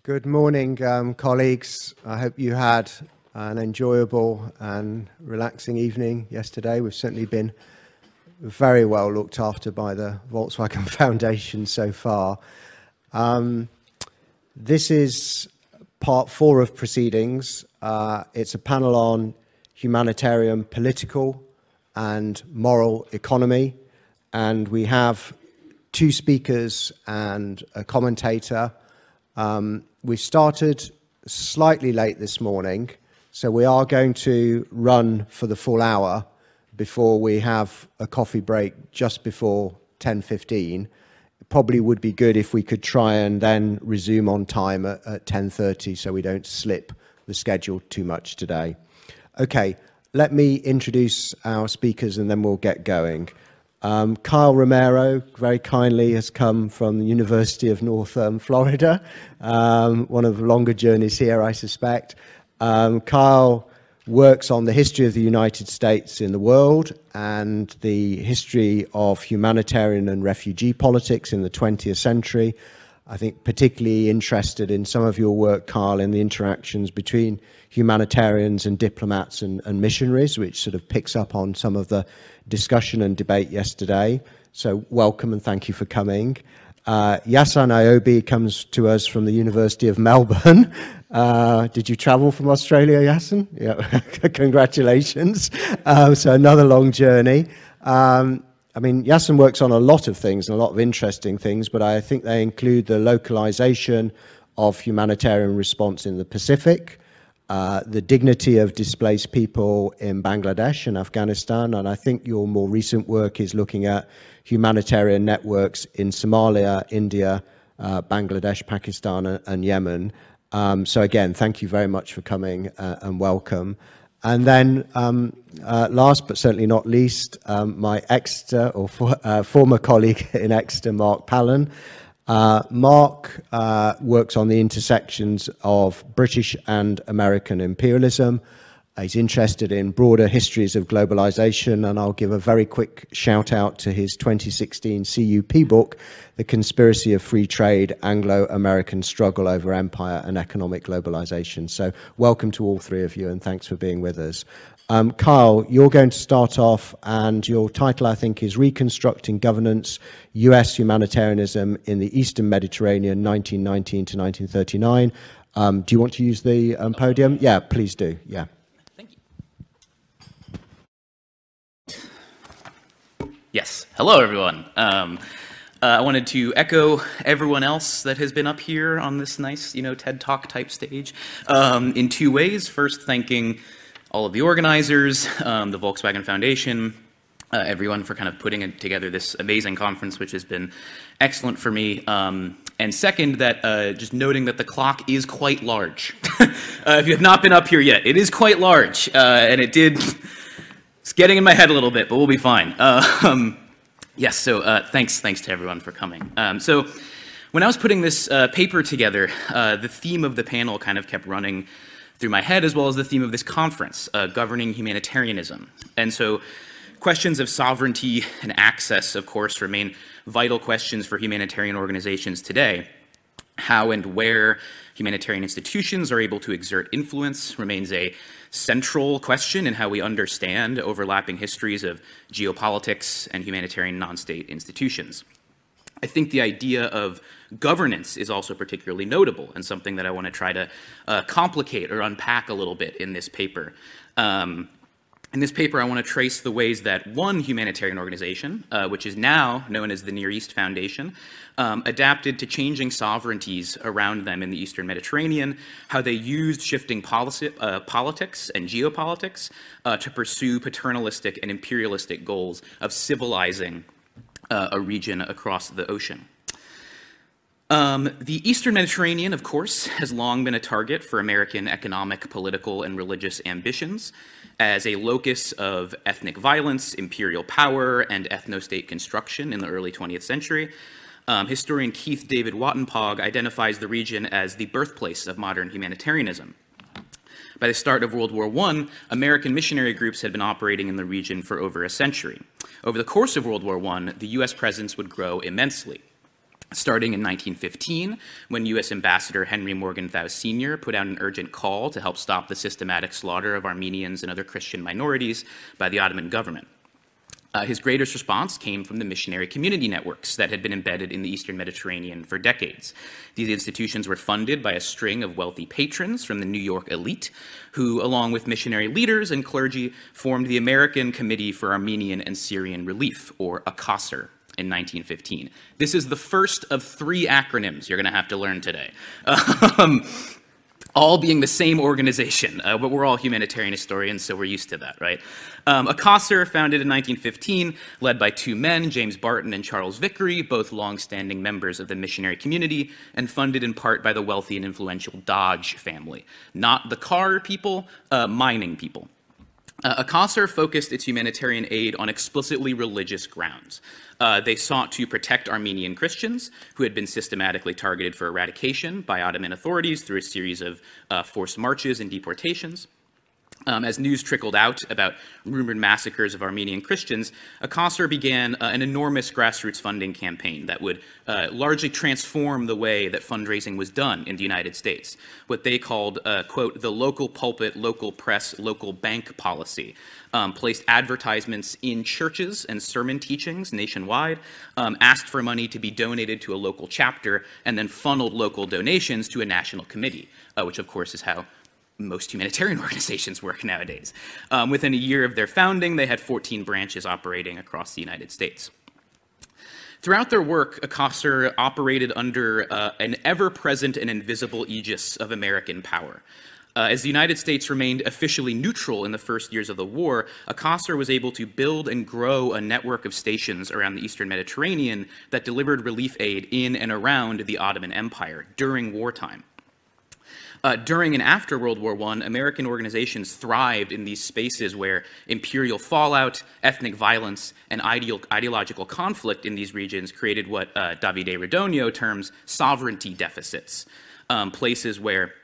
Good morning, um, colleagues. I hope you had an enjoyable and relaxing evening yesterday. We've certainly been very well looked after by the Volkswagen Foundation so far. Um, this is part four of proceedings. Uh, it's a panel on humanitarian political and moral economy. And we have two speakers and a commentator. Um, we started slightly late this morning, so we are going to run for the full hour before we have a coffee break just before 10.15. Probably would be good if we could try and then resume on time at, at 10.30 so we don't slip the schedule too much today. Okay, let me introduce our speakers and then we'll get going. Um, Kyle Romero very kindly has come from the University of North um, Florida, um, one of the longer journeys here, I suspect. Um, Kyle works on the history of the United States in the world and the history of humanitarian and refugee politics in the 20th century. I think particularly interested in some of your work, Kyle, in the interactions between humanitarians and diplomats and, and missionaries, which sort of picks up on some of the discussion and debate yesterday. So welcome and thank you for coming. Uh, Yasan Ayobi comes to us from the University of Melbourne. Uh, did you travel from Australia, Yasan? Yeah, congratulations. Uh, so another long journey. Um, I mean, Yasin works on a lot of things and a lot of interesting things, but I think they include the localization of humanitarian response in the Pacific, uh, the dignity of displaced people in Bangladesh and Afghanistan. And I think your more recent work is looking at humanitarian networks in Somalia, India, uh, Bangladesh, Pakistan, and, Yemen. Um, so again, thank you very much for coming uh, and welcome. And then, um, uh, last but certainly not least, um, my Exeter or for, uh, former colleague in Exeter, Marc Palen. Uh, Marc uh, works on the intersections of British and American imperialism. He's interested in broader histories of globalization, and I'll give a very quick shout out to his 2016 CUP book, The Conspiracy of Free Trade Anglo American Struggle Over Empire and Economic Globalization. So, welcome to all three of you, and thanks for being with us. Um, Kyle, you're going to start off, and your title, I think, is Reconstructing Governance US Humanitarianism in the Eastern Mediterranean, 1919 to 1939. Um, do you want to use the um, podium? Yeah, please do. Yeah. Thank you. Yes. Hello, everyone. Um, uh, I wanted to echo everyone else that has been up here on this nice, you know, TED Talk type stage um, in two ways. First, thanking all of the organizers, um, the Volkswagen Foundation, uh, everyone for kind of putting together this amazing conference, which has been excellent for me. Um, and second, that uh, just noting that the clock is quite large. uh, if you have not been up here yet, it is quite large, uh, and it did. It's getting in my head a little bit, but we'll be fine. Um, yes. So uh, thanks, thanks to everyone for coming. Um, so when I was putting this uh, paper together, the theme of the panel kind of kept running through my head, as well as the theme of this conference, uh, governing humanitarianism. And so, questions of sovereignty and access, of course, remain vital questions for humanitarian organizations today. How and where humanitarian institutions are able to exert influence remains a central question in how we understand overlapping histories of geopolitics and humanitarian non state institutions. I think the idea of governance is also particularly notable and something that I want to try to uh, complicate or unpack a little bit in this paper. Um, in this paper, I want to trace the ways that one humanitarian organization, uh, which is now known as the Near East Foundation, um, adapted to changing sovereignties around them in the Eastern Mediterranean, how they used shifting policy, uh, politics and geopolitics uh, to pursue paternalistic and imperialistic goals of civilizing uh, a region across the ocean. Um, the Eastern Mediterranean, of course, has long been a target for American economic, political, and religious ambitions as a locus of ethnic violence, imperial power, and ethno state construction in the early 20th century. Um, historian Keith David Watenpaug identifies the region as the birthplace of modern humanitarianism. By the start of World War I, American missionary groups had been operating in the region for over a century. Over the course of World War I, the US presence would grow immensely. Starting in 1915 when U.S. Ambassador Henry Morgenthau Sr. put out an urgent call to help stop the systematic slaughter of Armenians and other Christian minorities by the Ottoman government. Uh, his greatest response came from the missionary community networks that had been embedded in the Eastern Mediterranean for decades. These institutions were funded by a string of wealthy patrons from the New York elite, who, along with missionary leaders and clergy, formed the American Committee for Armenian and Syrian Relief, or ACASR, in 1915. This is the first of three acronyms you're going to have to learn today. Um, all being the same organization, uh, but we're all humanitarian historians, so we're used to that, right? Um, founded in 1915, led by two men, James Barton and Charles Vickrey, both long-standing members of the missionary community, and funded in part by the wealthy and influential Dodge family. Not the car people, uh, mining people. Uh, focused its humanitarian aid on explicitly religious grounds. Uh, they sought to protect Armenian Christians who had been systematically targeted for eradication by Ottoman authorities through a series of uh, forced marches and deportations. Um, as news trickled out about rumored massacres of Armenian Christians, ACASR began uh, an enormous grassroots funding campaign that would uh, largely transform the way that fundraising was done in the United States. What they called, uh, quote, the local pulpit, local press, local bank policy. Um, placed advertisements in churches and sermon teachings nationwide, um, asked for money to be donated to a local chapter, and then funneled local donations to a national committee, uh, which of course is how most humanitarian organizations work nowadays. Um, within a year of their founding, they had 14 branches operating across the United States. Throughout their work, ACASR operated under uh, an ever-present and invisible aegis of American power. Uh, as the United States remained officially neutral in the first years of the war, ACASR was able to build and grow a network of stations around the Eastern Mediterranean that delivered relief aid in and around the Ottoman Empire during wartime. Uh, during and after World War I, American organizations thrived in these spaces where imperial fallout, ethnic violence, and ideological conflict in these regions created what uh, Davide Rodogno terms sovereignty deficits, um, places where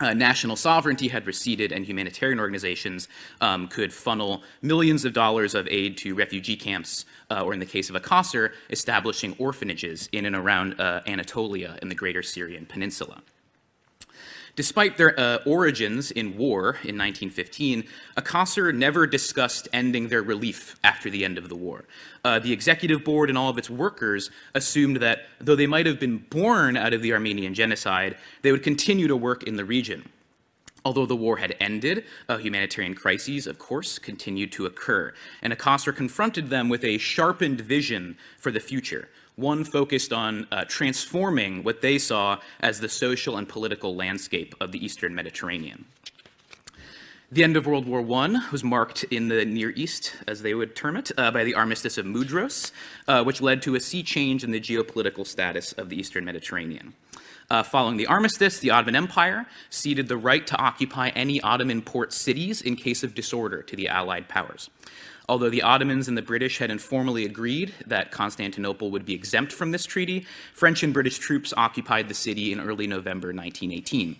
uh, national sovereignty had receded and humanitarian organizations um, could funnel millions of dollars of aid to refugee camps, uh, or in the case of ACASR, establishing orphanages in and around uh, Anatolia and the greater Syrian peninsula. Despite their uh, origins in war in 1915, ACASR never discussed ending their relief after the end of the war. Uh, the executive board and all of its workers assumed that though they might have been born out of the Armenian genocide, they would continue to work in the region. Although the war had ended, uh, humanitarian crises, of course, continued to occur, and ACASR confronted them with a sharpened vision for the future, one focused on uh, transforming what they saw as the social and political landscape of the Eastern Mediterranean. The end of World War I was marked in the Near East, as they would term it, uh, by the Armistice of Mudros, uh, which led to a sea change in the geopolitical status of the Eastern Mediterranean. Uh, following the armistice, the Ottoman Empire ceded the right to occupy any Ottoman port cities in case of disorder to the Allied powers. Although the Ottomans and the British had informally agreed that Constantinople would be exempt from this treaty, French and British troops occupied the city in early November 1918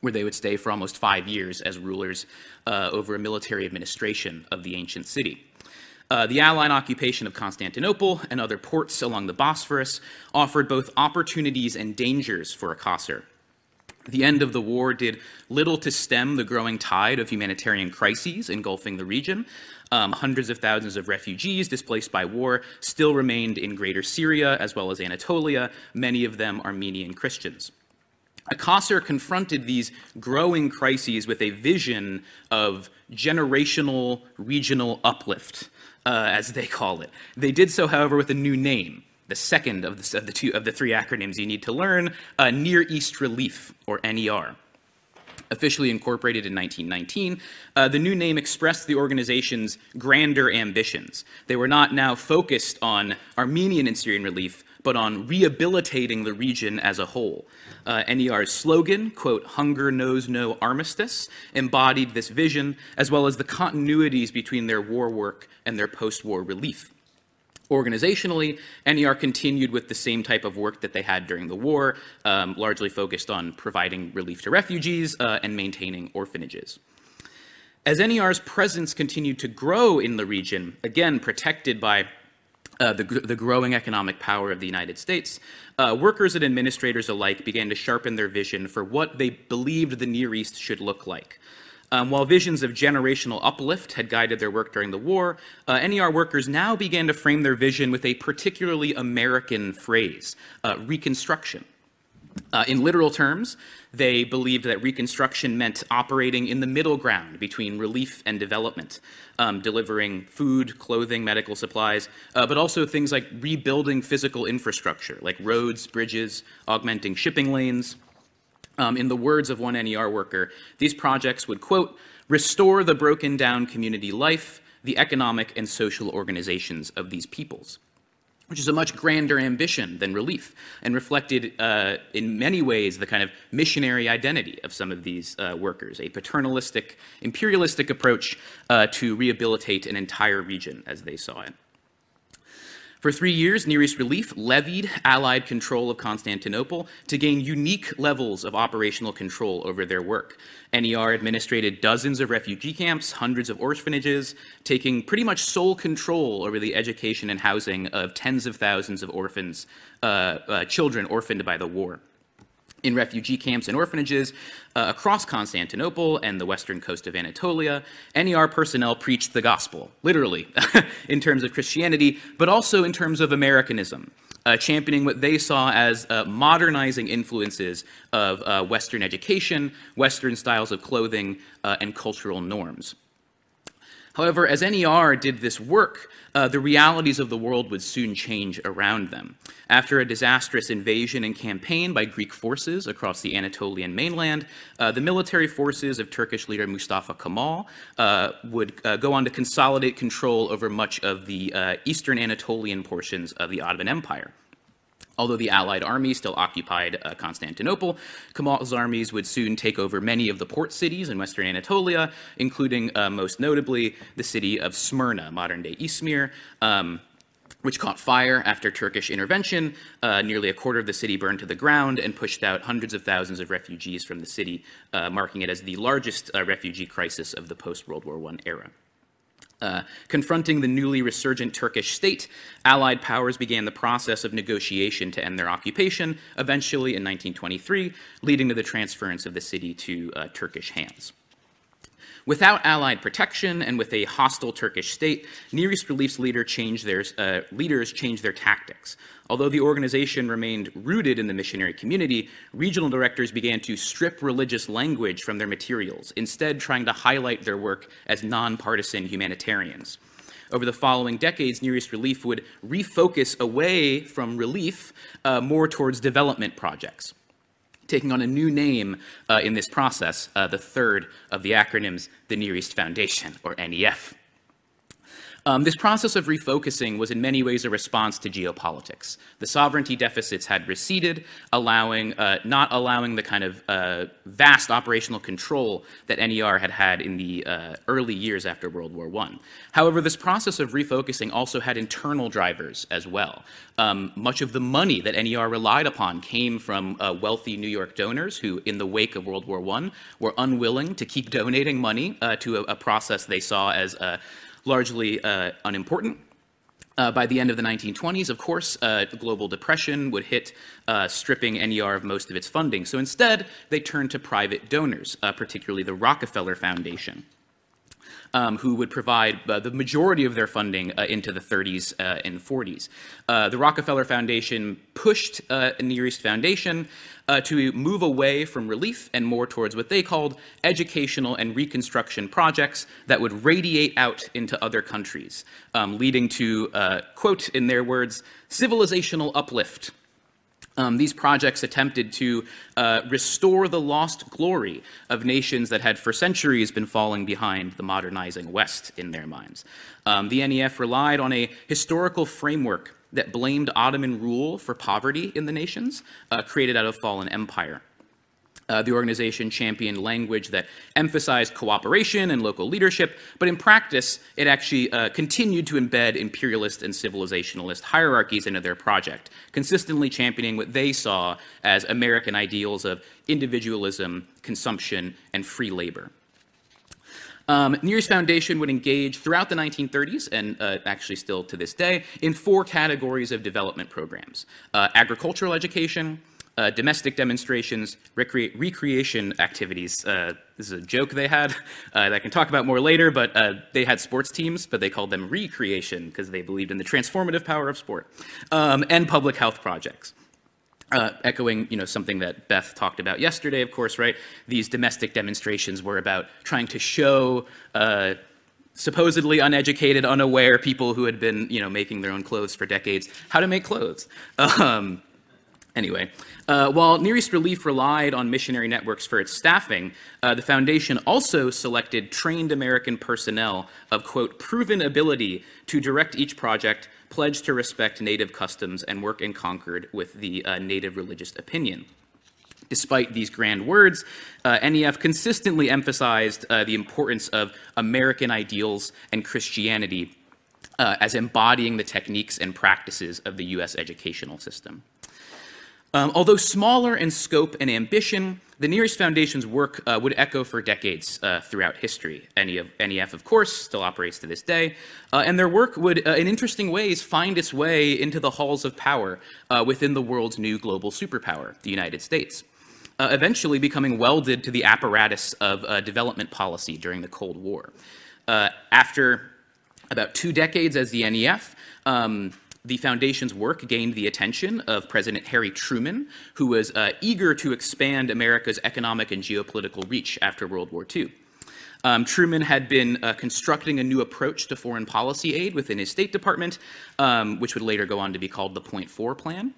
where they would stay for almost five years as rulers uh, over a military administration of the ancient city. Uh, the Allied occupation of Constantinople and other ports along the Bosphorus offered both opportunities and dangers for ACASR. The end of the war did little to stem the growing tide of humanitarian crises engulfing the region, um, hundreds of thousands of refugees displaced by war still remained in greater Syria as well as Anatolia, many of them Armenian Christians. ACASR confronted these growing crises with a vision of generational regional uplift, uh, as they call it. They did so, however, with a new name, the second of the, of the, two, of the three acronyms you need to learn, uh, Near East Relief, or NER officially incorporated in 1919, uh, the new name expressed the organization's grander ambitions. They were not now focused on Armenian and Syrian relief, but on rehabilitating the region as a whole. Uh, NER's slogan, quote, hunger knows no armistice, embodied this vision, as well as the continuities between their war work and their post-war relief. Organizationally, NER continued with the same type of work that they had during the war, um, largely focused on providing relief to refugees uh, and maintaining orphanages. As NER's presence continued to grow in the region, again protected by uh, the, the, growing economic power of the United States, uh, workers and administrators alike began to sharpen their vision for what they believed the Near East should look like. Um, while visions of generational uplift had guided their work during the war, uh, NER workers now began to frame their vision with a particularly American phrase, uh, reconstruction. Uh, in literal terms, they believed that Reconstruction meant operating in the middle ground between relief and development, um, delivering food, clothing, medical supplies, uh, but also things like rebuilding physical infrastructure, like roads, bridges, augmenting shipping lanes. Um, in the words of one NER worker, these projects would, quote, restore the broken down community life, the economic and social organizations of these peoples which is a much grander ambition than relief and reflected uh, in many ways the kind of missionary identity of some of these uh, workers, a paternalistic, imperialistic approach uh, to rehabilitate an entire region as they saw it. For three years, Near East Relief levied Allied control of Constantinople to gain unique levels of operational control over their work. NER administrated dozens of refugee camps, hundreds of orphanages, taking pretty much sole control over the education and housing of tens of thousands of orphans, uh, uh, children orphaned by the war in refugee camps and orphanages uh, across Constantinople and the western coast of Anatolia, NER personnel preached the gospel, literally, in terms of Christianity, but also in terms of Americanism. Uh, championing what they saw as uh, modernizing influences of uh, Western education, Western styles of clothing, uh, and cultural norms. However, as NER did this work, uh, the realities of the world would soon change around them. After a disastrous invasion and campaign by Greek forces across the Anatolian mainland, uh, the military forces of Turkish leader Mustafa Kemal uh, would uh, go on to consolidate control over much of the uh, eastern Anatolian portions of the Ottoman Empire. Although the Allied army still occupied uh, Constantinople, Kemal's armies would soon take over many of the port cities in western Anatolia, including uh, most notably the city of Smyrna, modern day Izmir. Um, which caught fire after Turkish intervention. Uh, nearly a quarter of the city burned to the ground and pushed out hundreds of thousands of refugees from the city, uh, marking it as the largest uh, refugee crisis of the post World War I era. Uh, confronting the newly resurgent Turkish state, Allied powers began the process of negotiation to end their occupation, eventually in 1923, leading to the transference of the city to uh, Turkish hands. Without Allied protection and with a hostile Turkish state, Near East Relief's leader changed their, uh, leaders changed their tactics. Although the organization remained rooted in the missionary community, regional directors began to strip religious language from their materials, instead trying to highlight their work as nonpartisan humanitarians. Over the following decades, Near East Relief would refocus away from relief uh, more towards development projects taking on a new name uh, in this process, uh, the third of the acronyms, the Near East Foundation, or NEF. Um, this process of refocusing was in many ways a response to geopolitics. The sovereignty deficits had receded, allowing, uh, not allowing the kind of uh, vast operational control that NER had had in the uh, early years after World War I. However, this process of refocusing also had internal drivers as well. Um, much of the money that NER relied upon came from uh, wealthy New York donors who, in the wake of World War I, were unwilling to keep donating money uh, to a, a, process they saw as uh, largely uh, unimportant. Uh, by the end of the 1920s, of course, uh, global depression would hit, uh, stripping NER of most of its funding. So instead, they turned to private donors, uh, particularly the Rockefeller Foundation um, who would provide uh, the majority of their funding uh, into the 30s uh, and 40s. Uh, the Rockefeller Foundation pushed uh, Near East Foundation uh, to move away from relief and more towards what they called educational and reconstruction projects that would radiate out into other countries, um, leading to, quote in their words, civilizational uplift um, these projects attempted to uh, restore the lost glory of nations that had for centuries been falling behind the modernizing West in their minds. Um, the NEF relied on a historical framework that blamed Ottoman rule for poverty in the nations uh, created out of fallen empire. Uh, the organization championed language that emphasized cooperation and local leadership, but in practice, it actually uh, continued to embed imperialist and civilizationalist hierarchies into their project, consistently championing what they saw as American ideals of individualism, consumption, and free labor. Um, Near East Foundation would engage throughout the 1930s, and uh, actually still to this day, in four categories of development programs uh, agricultural education, uh, domestic demonstrations, recre- recreation activities. Uh, this is a joke they had uh, that I can talk about more later, but uh, they had sports teams, but they called them recreation because they believed in the transformative power of sport, um, and public health projects. Uh, echoing, you know, something that Beth talked about yesterday, of course, right? These domestic demonstrations were about trying to show uh, supposedly uneducated, unaware people who had been, you know, making their own clothes for decades how to make clothes. Um, Anyway, uh, while Near East Relief relied on missionary networks for its staffing, uh, the foundation also selected trained American personnel of, quote, proven ability to direct each project, pledge to respect Native customs, and work in concord with the uh, Native religious opinion. Despite these grand words, uh, NEF consistently emphasized uh, the importance of American ideals and Christianity uh, as embodying the techniques and practices of the US educational system. Um, although smaller in scope and ambition, the Near East Foundation's work uh, would echo for decades uh, throughout history. NEF, NEF, of course, still operates to this day, uh, and their work would, uh, in interesting ways, find its way into the halls of power uh, within the world's new global superpower, the United States, uh, eventually becoming welded to the apparatus of development policy during the Cold War. after about two decades as the NEF, um, the foundation's work gained the attention of President Harry Truman, who was uh, eager to expand America's economic and geopolitical reach after World War II. Um, Truman had been uh, constructing a new approach to foreign policy aid within his State Department, um, which would later go on to be called the Point Four Plan.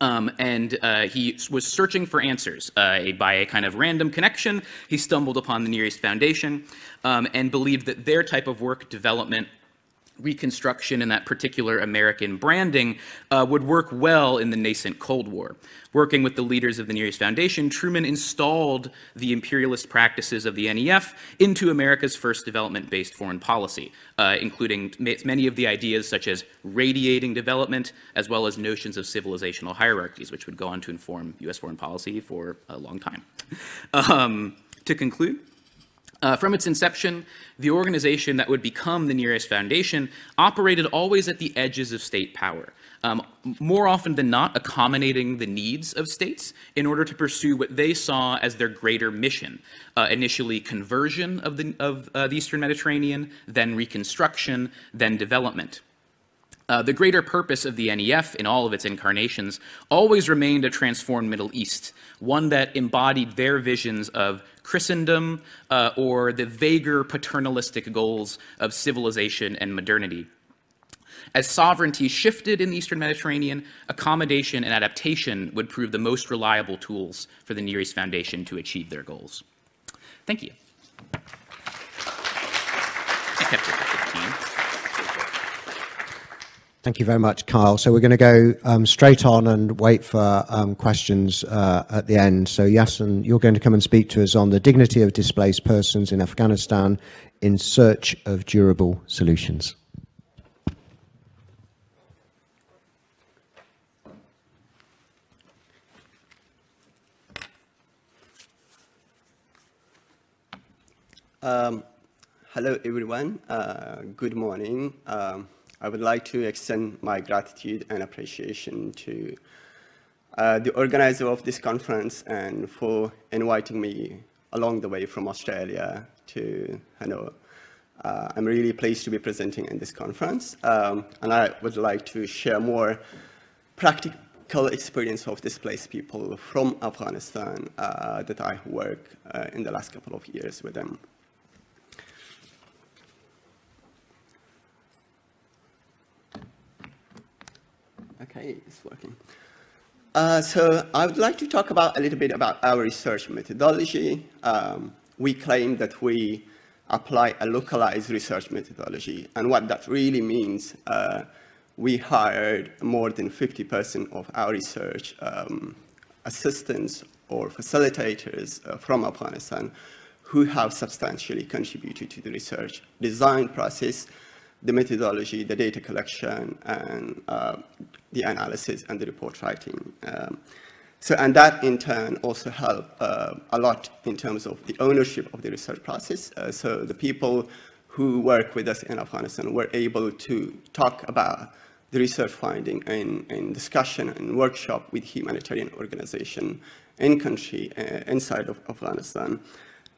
Um, and uh, he was searching for answers. Uh, by a kind of random connection, he stumbled upon the Near East Foundation um, and believed that their type of work development reconstruction and that particular American branding uh, would work well in the nascent Cold War. Working with the leaders of the Near East Foundation, Truman installed the imperialist practices of the NEF into America's first development based foreign policy, uh, including many of the ideas such as radiating development, as well as notions of civilizational hierarchies, which would go on to inform US foreign policy for a long time. Um, to conclude, uh, from its inception, the organization that would become the Near East Foundation operated always at the edges of state power, um, more often than not accommodating the needs of states in order to pursue what they saw as their greater mission. Uh, initially, conversion of the, of, uh, the Eastern Mediterranean, then reconstruction, then development. Uh, the greater purpose of the NEF in all of its incarnations always remained a transformed Middle East, one that embodied their visions of Christendom uh, or the vaguer paternalistic goals of civilization and modernity. As sovereignty shifted in the Eastern Mediterranean, accommodation and adaptation would prove the most reliable tools for the Near East Foundation to achieve their goals. Thank you. Thank you very much, Kyle. So we're going to go um, straight on and wait for um, questions uh, at the end. So Yasin, you're going to come and speak to us on the dignity of displaced persons in Afghanistan in search of durable solutions. Um, hello, everyone. Uh, good morning. I would like to extend my gratitude and appreciation to uh, the organizer of this conference and for inviting me along the way from Australia to Hanover. Uh, I'm really pleased to be presenting in this conference, um, and I would like to share more practical experience of displaced people from Afghanistan uh, that I worked uh, in the last couple of years with them. Okay, it's working. Uh, so I would like to talk about a little bit about our research methodology. Um, we claim that we apply a localized research methodology, and what that really means, uh, we hired more than 50% of our research um, assistants or facilitators uh, from Afghanistan who have substantially contributed to the research design process the methodology, the data collection, and uh, the analysis and the report writing. Um, So, and that in turn also helped uh, a lot in terms of the ownership of the research process. Uh, so the people who work with us in Afghanistan were able to talk about the research finding in, in discussion and workshop with humanitarian organization in country, uh, inside of Afghanistan.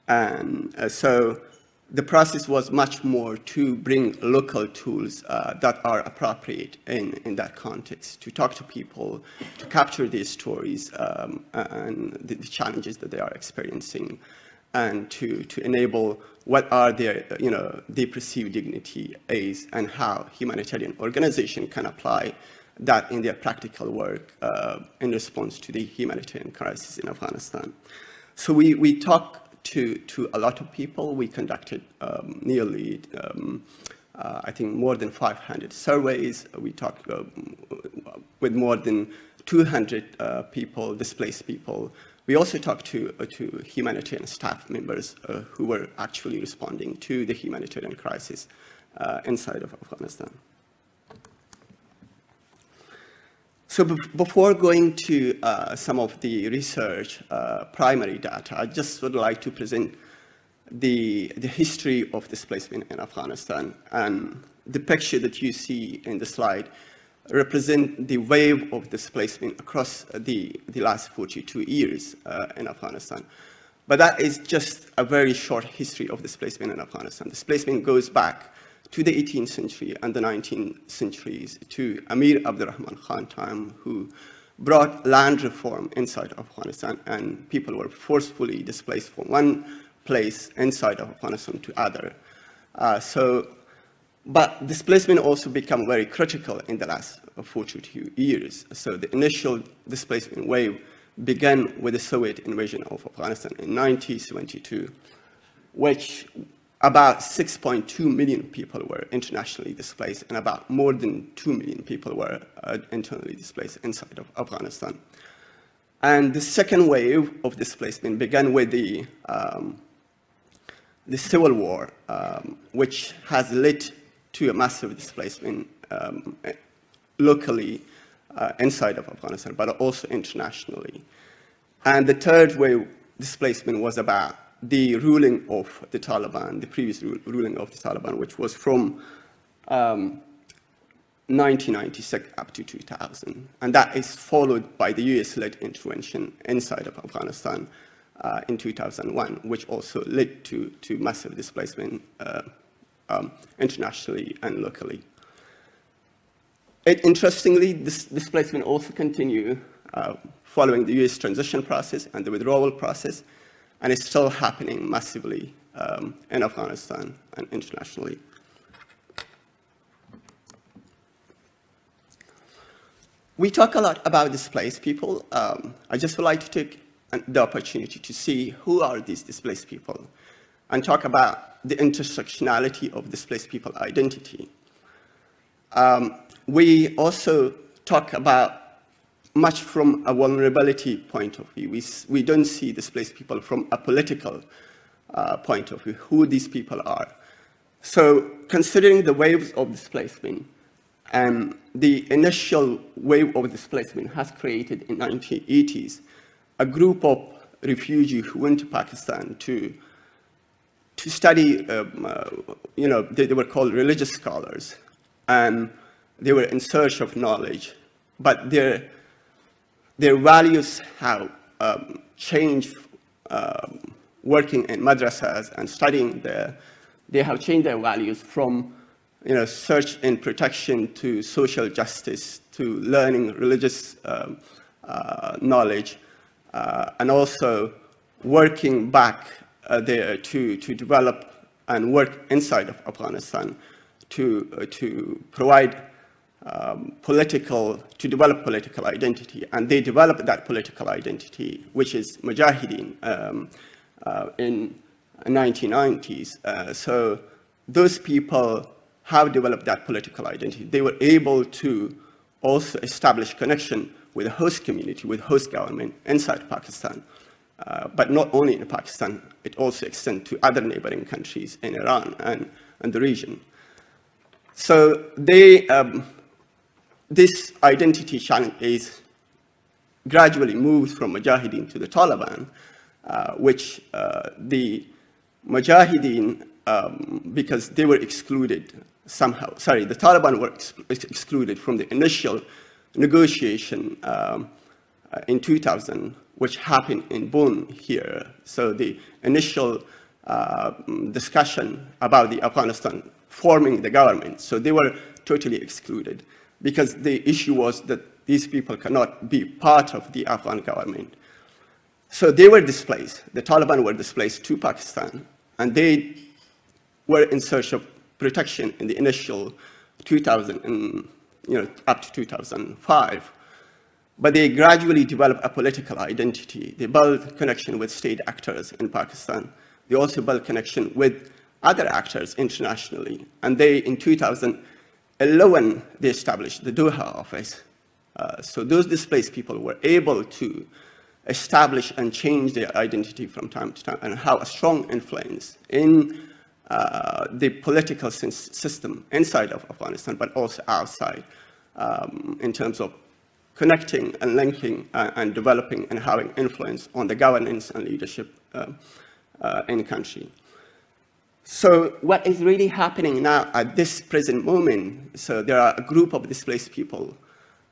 And uh, so the process was much more to bring local tools uh, that are appropriate in, in that context, to talk to people, to capture these stories um, and the, the, challenges that they are experiencing, and to, to enable what are their, you know, their perceived dignity is and how humanitarian organization can apply that in their practical work uh, in response to the humanitarian crisis in Afghanistan. So we, we talk to, to a lot of people. We conducted um, nearly, um, uh, I think, more than 500 surveys. We talked uh, with more than 200 uh, people, displaced people. We also talked to, uh, to humanitarian staff members uh, who were actually responding to the humanitarian crisis uh, inside of Afghanistan. So before going to uh, some of the research uh, primary data, I just would like to present the, the history of displacement in Afghanistan. And the picture that you see in the slide represent the wave of displacement across the, the last 42 years uh, in Afghanistan. But that is just a very short history of displacement in Afghanistan. Displacement goes back to the 18th century and the 19th centuries to Amir Abdurrahman Khan time, who brought land reform inside of Afghanistan, and people were forcefully displaced from one place inside of Afghanistan to other. Uh, so, but displacement also become very critical in the last 42 years. So the initial displacement wave began with the Soviet invasion of Afghanistan in 1972, which about 6.2 million people were internationally displaced, and about more than 2 million people were uh, internally displaced inside of Afghanistan. And the second wave of displacement began with the, um, the civil war, um, which has led to a massive displacement um, locally uh, inside of Afghanistan, but also internationally. And the third wave displacement was about the ruling of the Taliban, the previous ruling of the Taliban, which was from um, 1996 up to 2000. And that is followed by the US-led intervention inside of Afghanistan uh, in 2001, which also led to, to massive displacement uh, um, internationally and locally. It, interestingly, this displacement also continued uh, following the US transition process and the withdrawal process, and it's still happening massively um, in Afghanistan and internationally. We talk a lot about displaced people. Um, I just would like to take the opportunity to see who are these displaced people and talk about the intersectionality of displaced people identity. Um, we also talk about much from a vulnerability point of view. We, we don't see displaced people from a political uh, point of view, who these people are. So considering the waves of displacement, um, the initial wave of displacement has created in 1980s a group of refugees who went to Pakistan to, to study, um, uh, you know, they, they were called religious scholars, and they were in search of knowledge, but their their values have um, changed um, working in madrasas and studying there. They have changed their values from you know, search and protection to social justice to learning religious um, uh, knowledge uh, and also working back uh, there to, to develop and work inside of Afghanistan to, uh, to provide um, political, to develop political identity. And they developed that political identity, which is Mujahideen, um, uh, in 1990s. Uh, so those people have developed that political identity. They were able to also establish connection with the host community, with host government inside Pakistan. Uh, but not only in Pakistan, it also extends to other neighboring countries in Iran and, and the region. So they, um, this identity challenge is gradually moved from Mujahideen to the Taliban, uh, which uh, the Mujahideen, um, because they were excluded somehow, sorry, the Taliban were ex excluded from the initial negotiation um, uh, in 2000, which happened in Bonn here. So the initial uh, discussion about the Afghanistan forming the government. So they were totally excluded because the issue was that these people cannot be part of the Afghan government. So they were displaced. The Taliban were displaced to Pakistan, and they were in search of protection in the initial 2000 and you know, up to 2005. But they gradually developed a political identity. They built connection with state actors in Pakistan. They also built connection with other actors internationally. And they, in 2011, they established the Doha office. Uh, so those displaced people were able to establish and change their identity from time to time and have a strong influence in uh, the political system inside of Afghanistan, but also outside um, in terms of connecting and linking uh, and developing and having influence on the governance and leadership uh, uh, in the country. So what is really happening now at this present moment, so there are a group of displaced people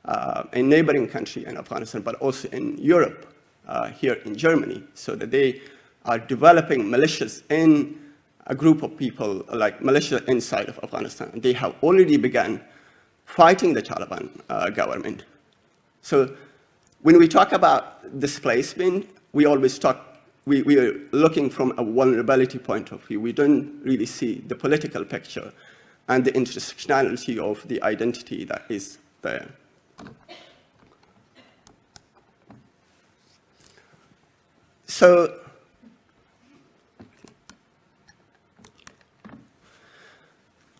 uh, in neighboring country in Afghanistan, but also in Europe, uh, here in Germany, so that they are developing militias in a group of people, like militia inside of Afghanistan. They have already begun fighting the Taliban uh, government. So when we talk about displacement, we always talk, we, we are looking from a vulnerability point of view. We don't really see the political picture and the intersectionality of the identity that is there. So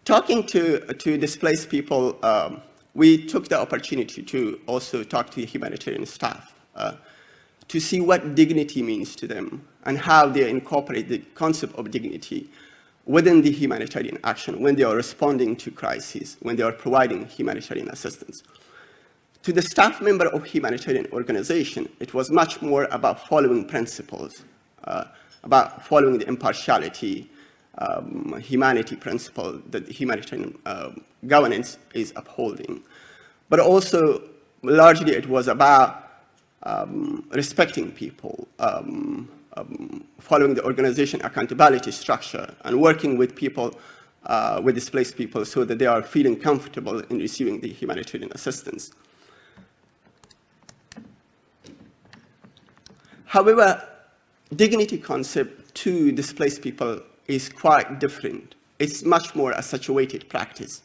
talking to, to displaced people, um, we took the opportunity to also talk to the humanitarian staff uh, to see what dignity means to them and how they incorporate the concept of dignity within the humanitarian action when they are responding to crises, when they are providing humanitarian assistance. To the staff member of humanitarian organization, it was much more about following principles, uh, about following the impartiality, um, humanity principle that humanitarian uh, governance is upholding. But also, largely, it was about respecting people, um, um following the organization accountability structure, and working with people, uh, with displaced people, so that they are feeling comfortable in receiving the humanitarian assistance. However, dignity concept to displaced people is quite different. It's much more a situated practice.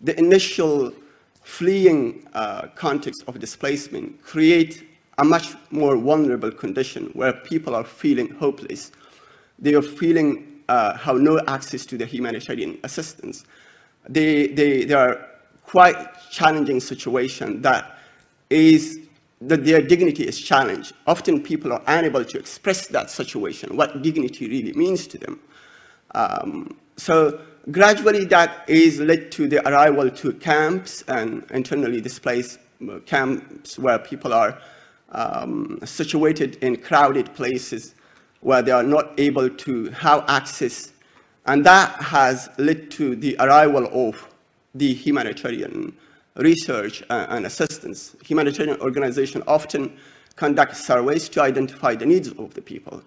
The initial fleeing uh, context of displacement create a much more vulnerable condition where people are feeling hopeless. They are feeling uh, have no access to the humanitarian assistance. They, they, they are quite challenging situation that is that their dignity is challenged. Often people are unable to express that situation, what dignity really means to them. Um, so gradually that is led to the arrival to camps and internally displaced uh, camps where people are um, situated in crowded places where they are not able to have access. And that has led to the arrival of the humanitarian research and assistance. Humanitarian organizations often conduct surveys to identify the needs of the people.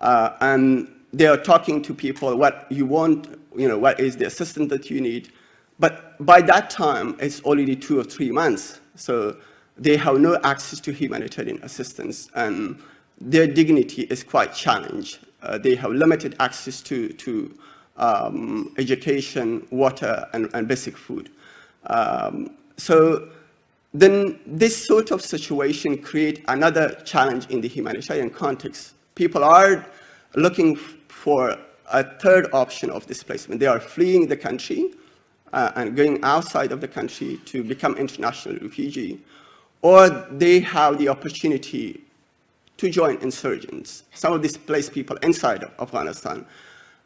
Uh, and they are talking to people what you want, you know, what is the assistance that you need. But by that time, it's already two or three months. So they have no access to humanitarian assistance and their dignity is quite challenged. Uh, they have limited access to, to um, education, water, and, and basic food. Um, so then this sort of situation create another challenge in the humanitarian context. People are looking for a third option of displacement. They are fleeing the country uh, and going outside of the country to become international refugee, or they have the opportunity to join insurgents. Some of these displaced people inside of Afghanistan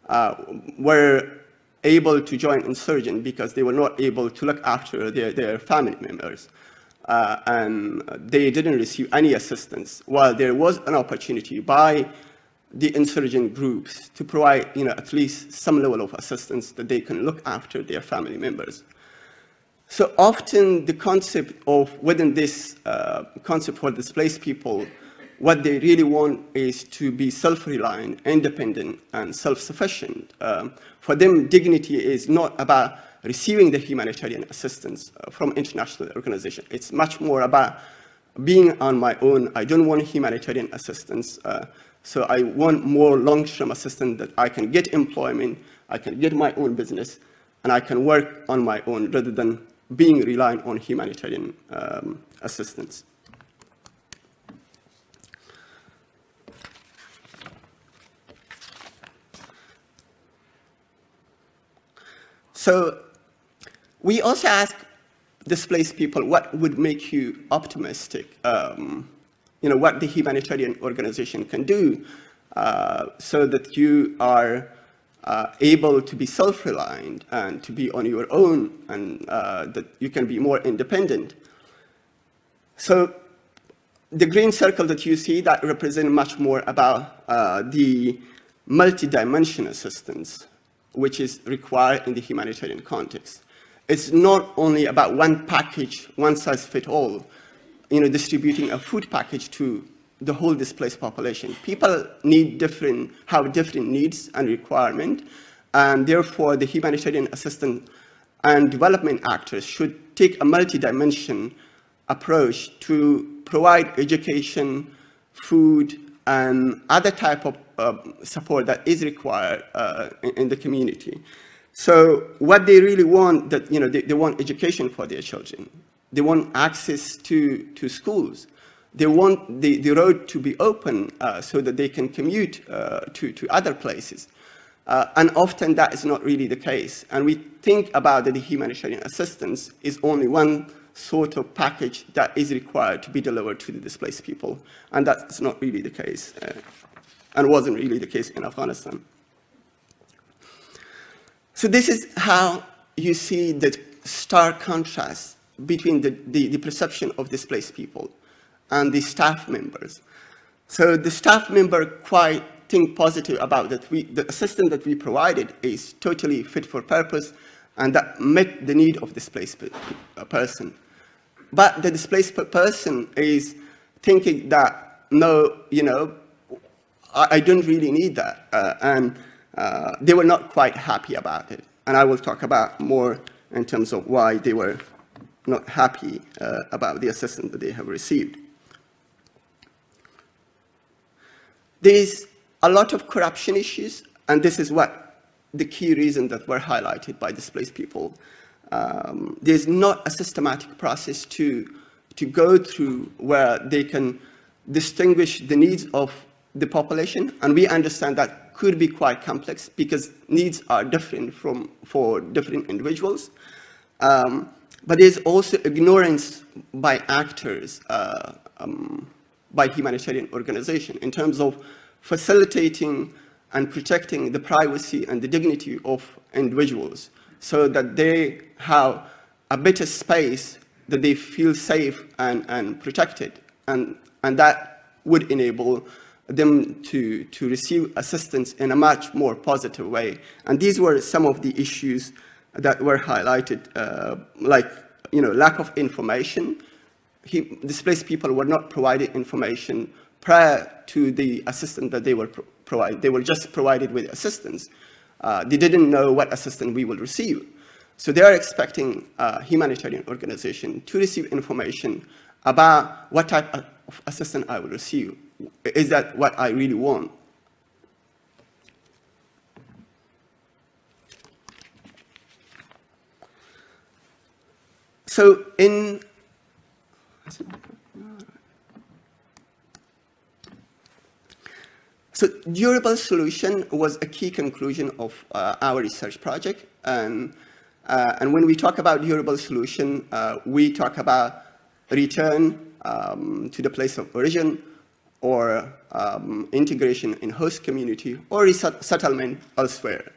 uh, were able to join insurgent because they were not able to look after their, their family members. uh, and they didn't receive any assistance, while there was an opportunity by the insurgent groups to provide you know, at least some level of assistance that they can look after their family members. So often the concept of within this uh, concept for displaced people, what they really want is to be self-reliant, independent, and self-sufficient. Um, for them, dignity is not about receiving the humanitarian assistance uh, from international organizations. It's much more about being on my own. I don't want humanitarian assistance. Uh, so I want more long-term assistance that I can get employment, I can get my own business, and I can work on my own rather than being reliant on humanitarian um, assistance. So we also ask displaced people what would make you optimistic um, you know, what the humanitarian organization can do uh, so that you are uh, able to be self-reliant and to be on your own and uh, that you can be more independent. So the green circle that you see that represent much more about uh, the multi-dimensional assistance which is required in the humanitarian context. It's not only about one package, one size fit all, you know, distributing a food package to the whole displaced population. People need different, have different needs and requirements, and therefore the humanitarian assistance and development actors should take a multi-dimension approach to provide education, food, and other type of uh, support that is required uh, in, in, the community. So what they really want, that you know, they, they want education for their children. They want access to, to schools. They want the, the road to be open uh, so that they can commute uh, to, to other places. Uh, and often that is not really the case. And we think about that the humanitarian assistance is only one sort of package that is required to be delivered to the displaced people. And that's not really the case, uh, and wasn't really the case in Afghanistan. So this is how you see the stark contrast between the, the, the, perception of displaced people and the staff members. So the staff member quite think positive about that. We, the assistance that we provided is totally fit for purpose and that met the need of displaced person. But the displaced person is thinking that, no, you know, I, I don't really need that. Uh, and uh, they were not quite happy about it. And I will talk about more in terms of why they were not happy uh, about the assistance that they have received. There's a lot of corruption issues, and this is what the key reason that were highlighted by displaced people. Um, there's not a systematic process to, to go through where they can distinguish the needs of the population, and we understand that could be quite complex because needs are different from, for different individuals. Um, but there's also ignorance by actors, uh, um, by humanitarian organizations in terms of facilitating and protecting the privacy and the dignity of individuals so that they have a better space that they feel safe and, and protected. And, and that would enable them to, to receive assistance in a much more positive way. And these were some of the issues that were highlighted, uh, like you know, lack of information. He, displaced people were not provided information prior to the assistance that they were pro provided. They were just provided with assistance. Uh, they didn't know what assistance we will receive. So they are expecting a humanitarian organization to receive information about what type of assistance I will receive. Is that what I really want? So in so durable solution was a key conclusion of uh, our research project. And, uh, and when we talk about durable solution, uh, we talk about return um, to the place of origin or um, integration in host community or resettlement elsewhere.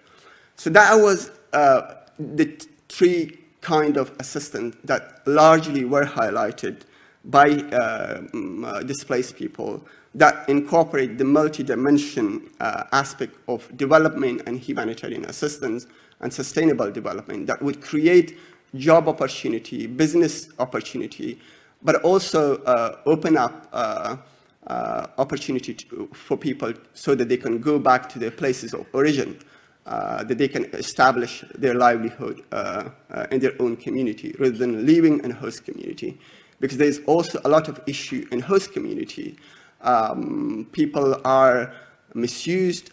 So that was uh, the three kind of assistance that largely were highlighted by uh, uh, displaced people that incorporate the multi-dimension uh, aspect of development and humanitarian assistance and sustainable development that would create job opportunity, business opportunity, but also uh, open up uh, uh, opportunity to, for people so that they can go back to their places of origin, that they can establish their livelihood in their own community rather than living in a host community. Because there's also a lot of issue in host community. Um, people are misused,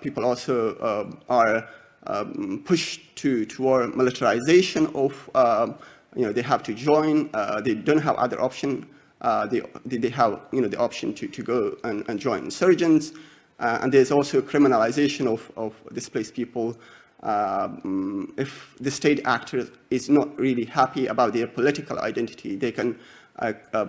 people also um, are um, pushed to, toward militarization of, uh, you know, they have to join, uh, they don't have other option, uh, they, they have, you know, the option to, to go and, and join insurgents, uh, and there's also criminalization of, of displaced people. Um, if the state actor is not really happy about their political identity, they can uh, uh,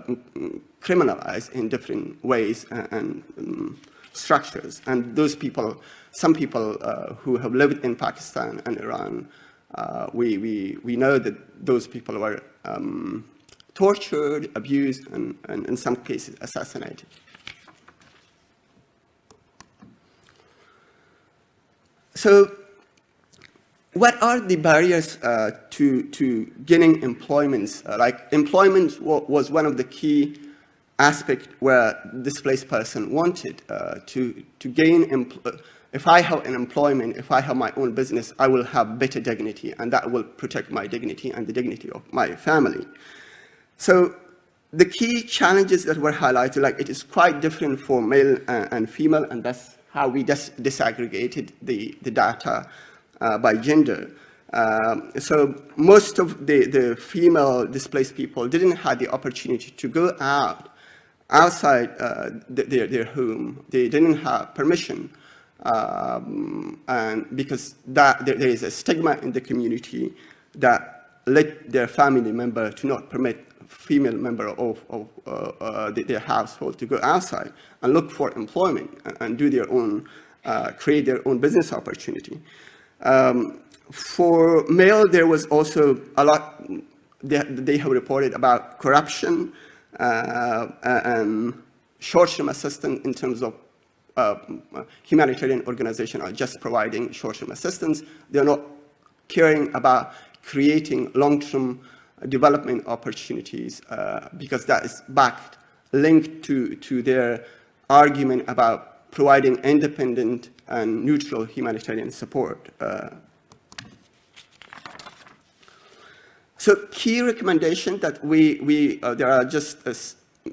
criminalize in different ways and, and um, structures. And those people some people uh, who have lived in Pakistan and Iran, uh, we, we, we know that those people were um, tortured, abused, and, and in some cases assassinated. So what are the barriers uh, to, to gaining employment? Uh, like employment was one of the key aspects where displaced person wanted uh, to, to gain if I have an employment, if I have my own business, I will have better dignity, and that will protect my dignity and the dignity of my family. So the key challenges that were highlighted, like it is quite different for male and female, and that's how we dis disaggregated the, the data uh, by gender. Um, so most of the, the female displaced people didn't have the opportunity to go out outside uh, their, their home. They didn't have permission um, and because that, there, is a stigma in the community that let their family member to not permit female member of, of uh, uh, their household to go outside and look for employment and, and do their own, uh, create their own business opportunity. Um, for male, there was also a lot they, they have reported about corruption uh, and short-term assistance in terms of uh, humanitarian organizations are just providing short-term assistance. They're not caring about creating long-term development opportunities uh, because that is backed, linked to, to their argument about providing independent and neutral humanitarian support. Uh, so key recommendation that we, we uh, there are just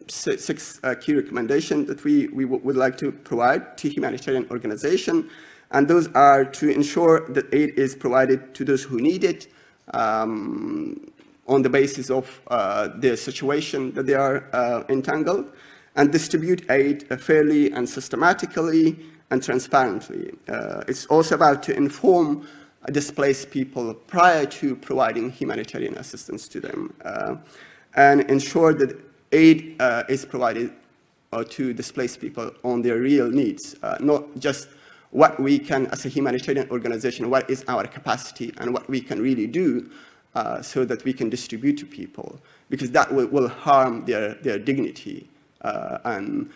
six uh, key recommendations that we, we would like to provide to humanitarian organization. And those are to ensure that aid is provided to those who need it um, on the basis of uh, their situation that they are uh, entangled, and distribute aid fairly and systematically and transparently. Uh, it's also about to inform displaced people prior to providing humanitarian assistance to them uh, and ensure that aid uh, is provided uh, to displaced people on their real needs, uh, not just what we can, as a humanitarian organization, what is our capacity and what we can really do uh, so that we can distribute to people, because that will, will harm their, their dignity. Uh, and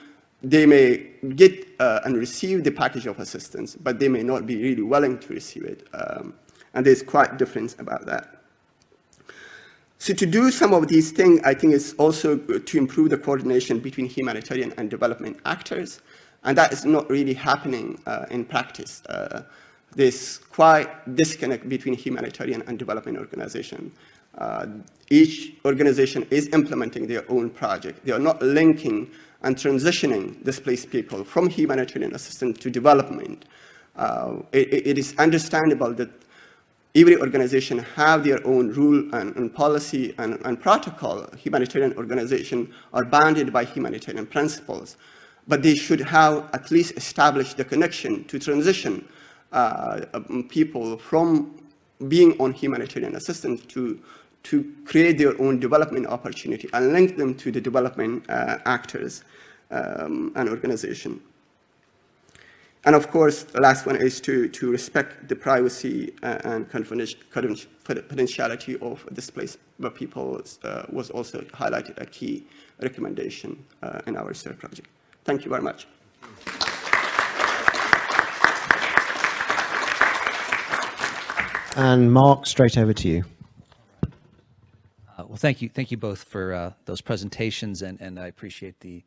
they may get uh, and receive the package of assistance, but they may not be really willing to receive it. Um, and there's quite difference about that. So to do some of these things, I think it's also to improve the coordination between humanitarian and development actors, and that is not really happening uh, in practice. Uh, there's quite disconnect between humanitarian and development organization. Uh, each organization is implementing their own project. They are not linking and transitioning displaced people from humanitarian assistance to development. Uh, it, it is understandable that every organization have their own rule and, and policy and, and, protocol. Humanitarian organizations are bounded by humanitarian principles, but they should have at least established the connection to transition uh, um, people from being on humanitarian assistance to, to create their own development opportunity and link them to the development uh, actors um, and organization. and of course, the last one is to, to respect the privacy uh, and confidentiality of displaced people uh, was also highlighted a key recommendation uh, in our research project. Thank you very much. And Mark, straight over to you. Well, thank you, thank you both for uh, those presentations, and, and I appreciate the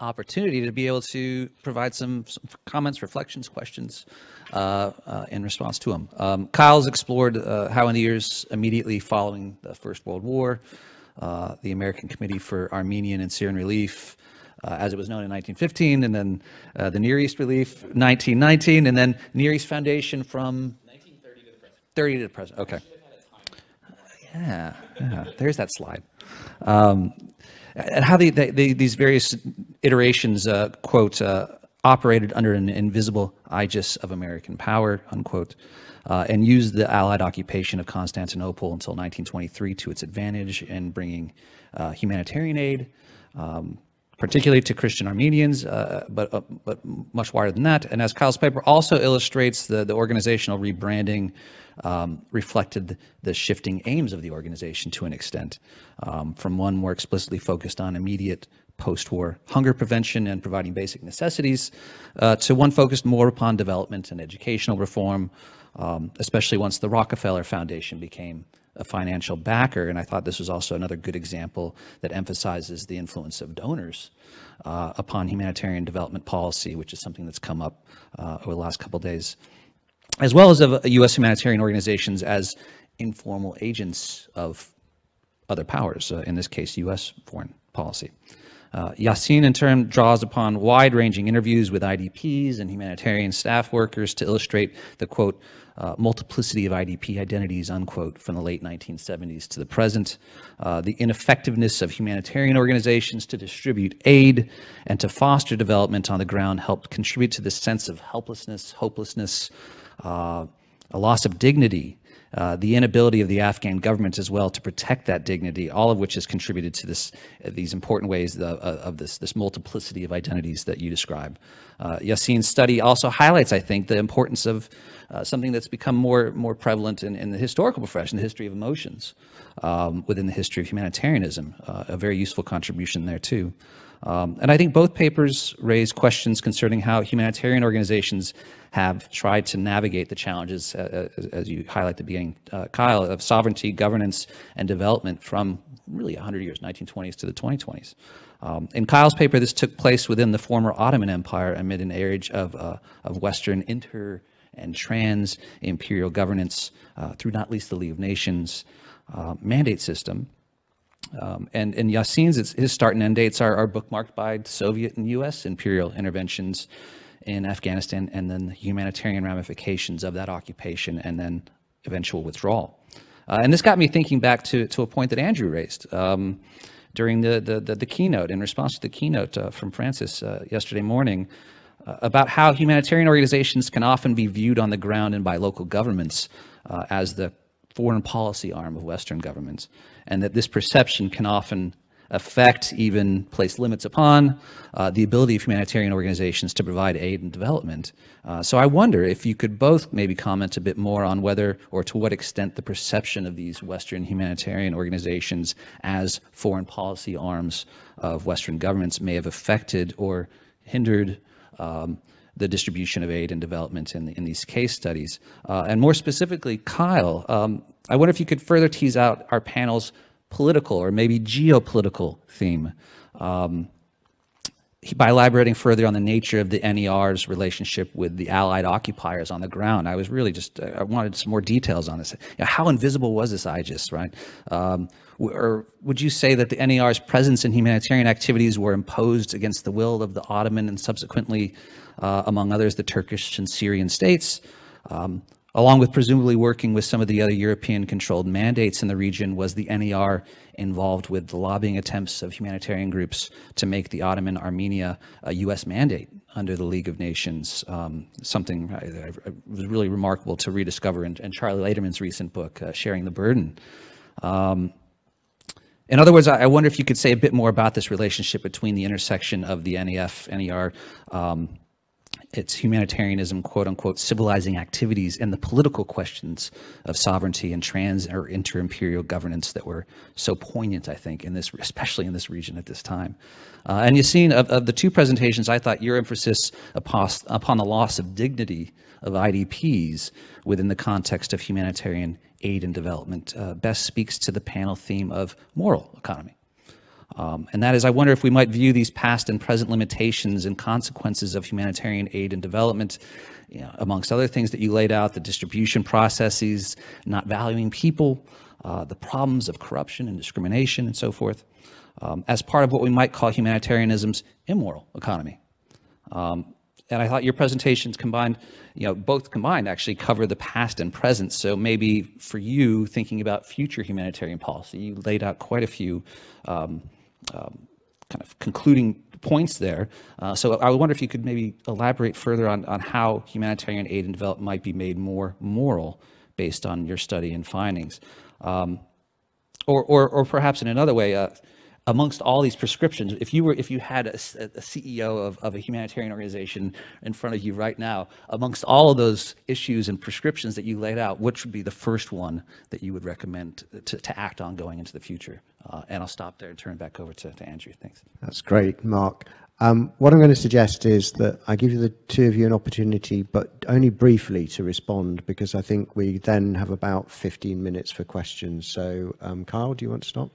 opportunity to be able to provide some, some comments, reflections, questions uh, uh, in response to them. Um, Kyle's explored uh, how in the years immediately following the First World War, uh, the American Committee for Armenian and Syrian Relief, uh, as it was known in 1915, and then uh, the Near East Relief 1919, and then Near East Foundation from 1930 to the present. 30 to the present, okay. Yeah, yeah, there's that slide. Um, and how they, they, they, these various iterations, uh, quote, uh, operated under an invisible aegis of American power, unquote, uh, and used the Allied occupation of Constantinople until 1923 to its advantage in bringing uh, humanitarian aid, um, particularly to Christian Armenians, uh, but, uh, but much wider than that. And as Kyle's paper also illustrates, the, the organizational rebranding um, reflected the shifting aims of the organization to an extent, um, from one more explicitly focused on immediate post-war hunger prevention and providing basic necessities, uh, to one focused more upon development and educational reform, um, especially once the Rockefeller Foundation became a financial backer. And I thought this was also another good example that emphasizes the influence of donors uh, upon humanitarian development policy, which is something that's come up uh, over the last couple days as well as of U.S. humanitarian organizations as informal agents of other powers, uh, in this case, U.S. foreign policy. Uh, Yassin, in turn, draws upon wide ranging interviews with IDPs and humanitarian staff workers to illustrate the quote, uh, multiplicity of IDP identities, unquote, from the late 1970s to the present, uh, the ineffectiveness of humanitarian organizations to distribute aid and to foster development on the ground helped contribute to this sense of helplessness, hopelessness, uh, a loss of dignity, uh, the inability of the Afghan government as well to protect that dignity, all of which has contributed to this, uh, these important ways of, of, this, this multiplicity of identities that you describe. Uh, Yassin's study also highlights, I think, the importance of uh, something that's become more, more prevalent in, in the historical profession, the history of emotions um, within the history of humanitarianism, uh, a very useful contribution there too. Um, and I think both papers raise questions concerning how humanitarian organizations have tried to navigate the challenges, uh, as, as, you highlight at the beginning, uh, Kyle, of sovereignty, governance, and development from really 100 years, 1920s to the 2020s. Um, in Kyle's paper, this took place within the former Ottoman Empire amid an age of, uh, of Western inter and trans imperial governance uh, through not least the League of Nations uh, mandate system. Um, and, and Yassin's, his start and end dates are, are bookmarked by Soviet and US imperial interventions in Afghanistan and then the humanitarian ramifications of that occupation and then eventual withdrawal. Uh, and this got me thinking back to, to a point that Andrew raised um, during the, the, the, the, keynote, in response to the keynote uh, from Francis uh, yesterday morning, uh, about how humanitarian organizations can often be viewed on the ground and by local governments uh, as the foreign policy arm of Western governments, and that this perception can often affect, even place limits upon, uh, the ability of humanitarian organizations to provide aid and development. Uh, so I wonder if you could both maybe comment a bit more on whether or to what extent the perception of these Western humanitarian organizations as foreign policy arms of Western governments may have affected or hindered um, the distribution of aid and development in, in these case studies. Uh, and more specifically, Kyle, um, I wonder if you could further tease out our panel's political or maybe geopolitical theme. Um, by elaborating further on the nature of the NER's relationship with the Allied occupiers on the ground, I was really just, uh, I wanted some more details on this. How invisible was this Aegis, right? Um, or would you say that the NER's presence in humanitarian activities were imposed against the will of the Ottoman and subsequently, uh, among others, the Turkish and Syrian states? Um, along with presumably working with some of the other European controlled mandates in the region, was the NER involved with the lobbying attempts of humanitarian groups to make the Ottoman Armenia a U.S. mandate under the League of Nations, um, something I, was really remarkable to rediscover in, in Charlie Laderman's recent book, uh, Sharing the Burden. Um, in other words, I, I, wonder if you could say a bit more about this relationship between the intersection of the NEF, NER, um, its humanitarianism, quote unquote, civilizing activities and the political questions of sovereignty and trans or inter-imperial governance that were so poignant, I think, in this, especially in this region at this time. Uh, and you've seen of, of, the two presentations, I thought your emphasis upon, upon the loss of dignity of IDPs within the context of humanitarian aid and development uh, best speaks to the panel theme of moral economy. Um, and that is, I wonder if we might view these past and present limitations and consequences of humanitarian aid and development, you know, amongst other things that you laid out, the distribution processes, not valuing people, uh, the problems of corruption and discrimination and so forth, um, as part of what we might call humanitarianism's immoral economy. Um, and I thought your presentations combined, you know, both combined actually cover the past and present. So maybe for you, thinking about future humanitarian policy, you laid out quite a few um, um, kind of concluding points there. Uh, so I wonder if you could maybe elaborate further on, on how humanitarian aid and development might be made more moral based on your study and findings. Um, or, or, or perhaps in another way, uh, amongst all these prescriptions, if you were, if you had a, a, CEO of, of a humanitarian organization in front of you right now, amongst all of those issues and prescriptions that you laid out, which would be the first one that you would recommend to, to act on going into the future? Uh, and I'll stop there and turn back over to, to Andrew. Thanks. That's great, Mark. Um, what I'm going to suggest is that I give you the two of you an opportunity, but only briefly to respond, because I think we then have about 15 minutes for questions. So, um, Kyle, do you want to stop?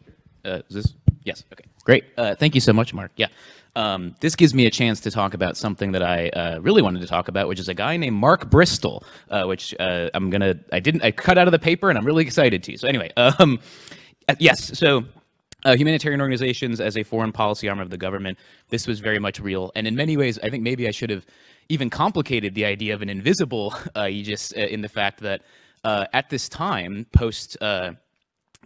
Uh, is this Yes. Okay. Great. Uh, thank you so much, Mark. Yeah. Um, this gives me a chance to talk about something that I uh, really wanted to talk about, which is a guy named Mark Bristol, uh, which uh, I'm gonna. I didn't. I cut out of the paper, and I'm really excited to. So anyway, um, uh, yes. So. Uh, humanitarian organizations as a foreign policy arm of the government, this was very much real. And in many ways, I think maybe I should have even complicated the idea of an invisible You aegis in the fact that at this time, post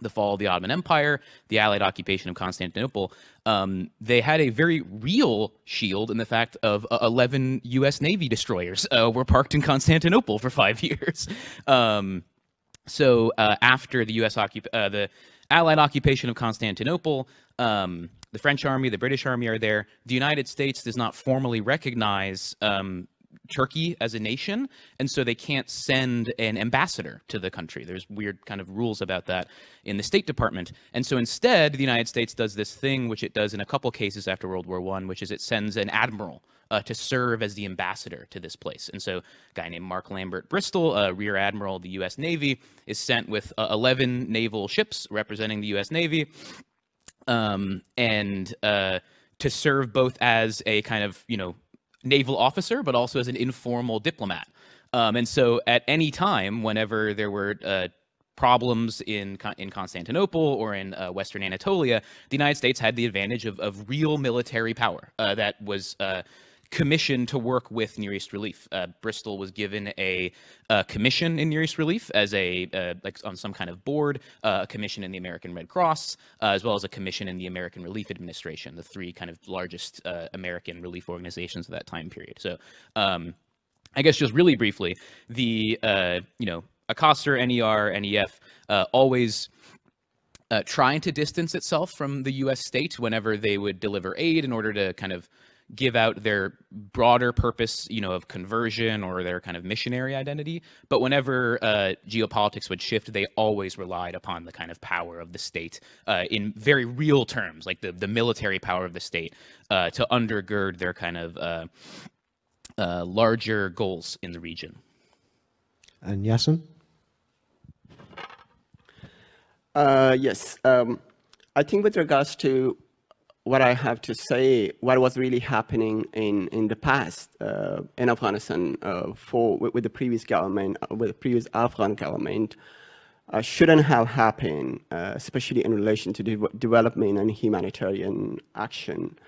the fall of the Ottoman Empire, the Allied occupation of Constantinople, um, they had a very real shield in the fact of uh, 11 U.S. Navy destroyers uh, were parked in Constantinople for five years. Um, so uh, after the U.S. Occup- uh, the Allied occupation of Constantinople, um, the French army, the British army are there. The United States does not formally recognize um, Turkey as a nation, and so they can't send an ambassador to the country. There's weird kind of rules about that in the State Department, and so instead, the United States does this thing, which it does in a couple cases after World War One, which is it sends an admiral uh, to serve as the ambassador to this place. And so, a guy named Mark Lambert Bristol, uh, Rear Admiral of the U.S. Navy, is sent with uh, 11 naval ships representing the U.S. Navy, um, and uh, to serve both as a kind of you know naval officer, but also as an informal diplomat. Um, and so at any time, whenever there were uh, problems in in Constantinople or in uh, Western Anatolia, the United States had the advantage of, of real military power uh, that was commissioned to work with Near East Relief. Uh, Bristol was given a, a, commission in Near East Relief as a uh, like on some kind of board, uh, a commission in the American Red Cross, uh, as well as a commission in the American Relief Administration, the three kind of largest uh, American relief organizations of that time period. So, um, I guess just really briefly, the uh, you know ACASR, NER, NEF always. Trying to distance itself from the U.S. state whenever they would deliver aid in order to kind of give out their broader purpose, you know, of conversion or their kind of missionary identity. But whenever uh, geopolitics would shift, they always relied upon the kind of power of the state uh, in very real terms, like the, the military power of the state, uh, to undergird their kind of uh, uh, larger goals in the region. And Yasin? Uh, yes. Um, I think with regards to what I have to say, what was really happening in, in the past uh, in Afghanistan uh, for with, with, the previous government, uh, with the previous Afghan government, uh, shouldn't have happened, uh, especially in relation to de development and humanitarian action.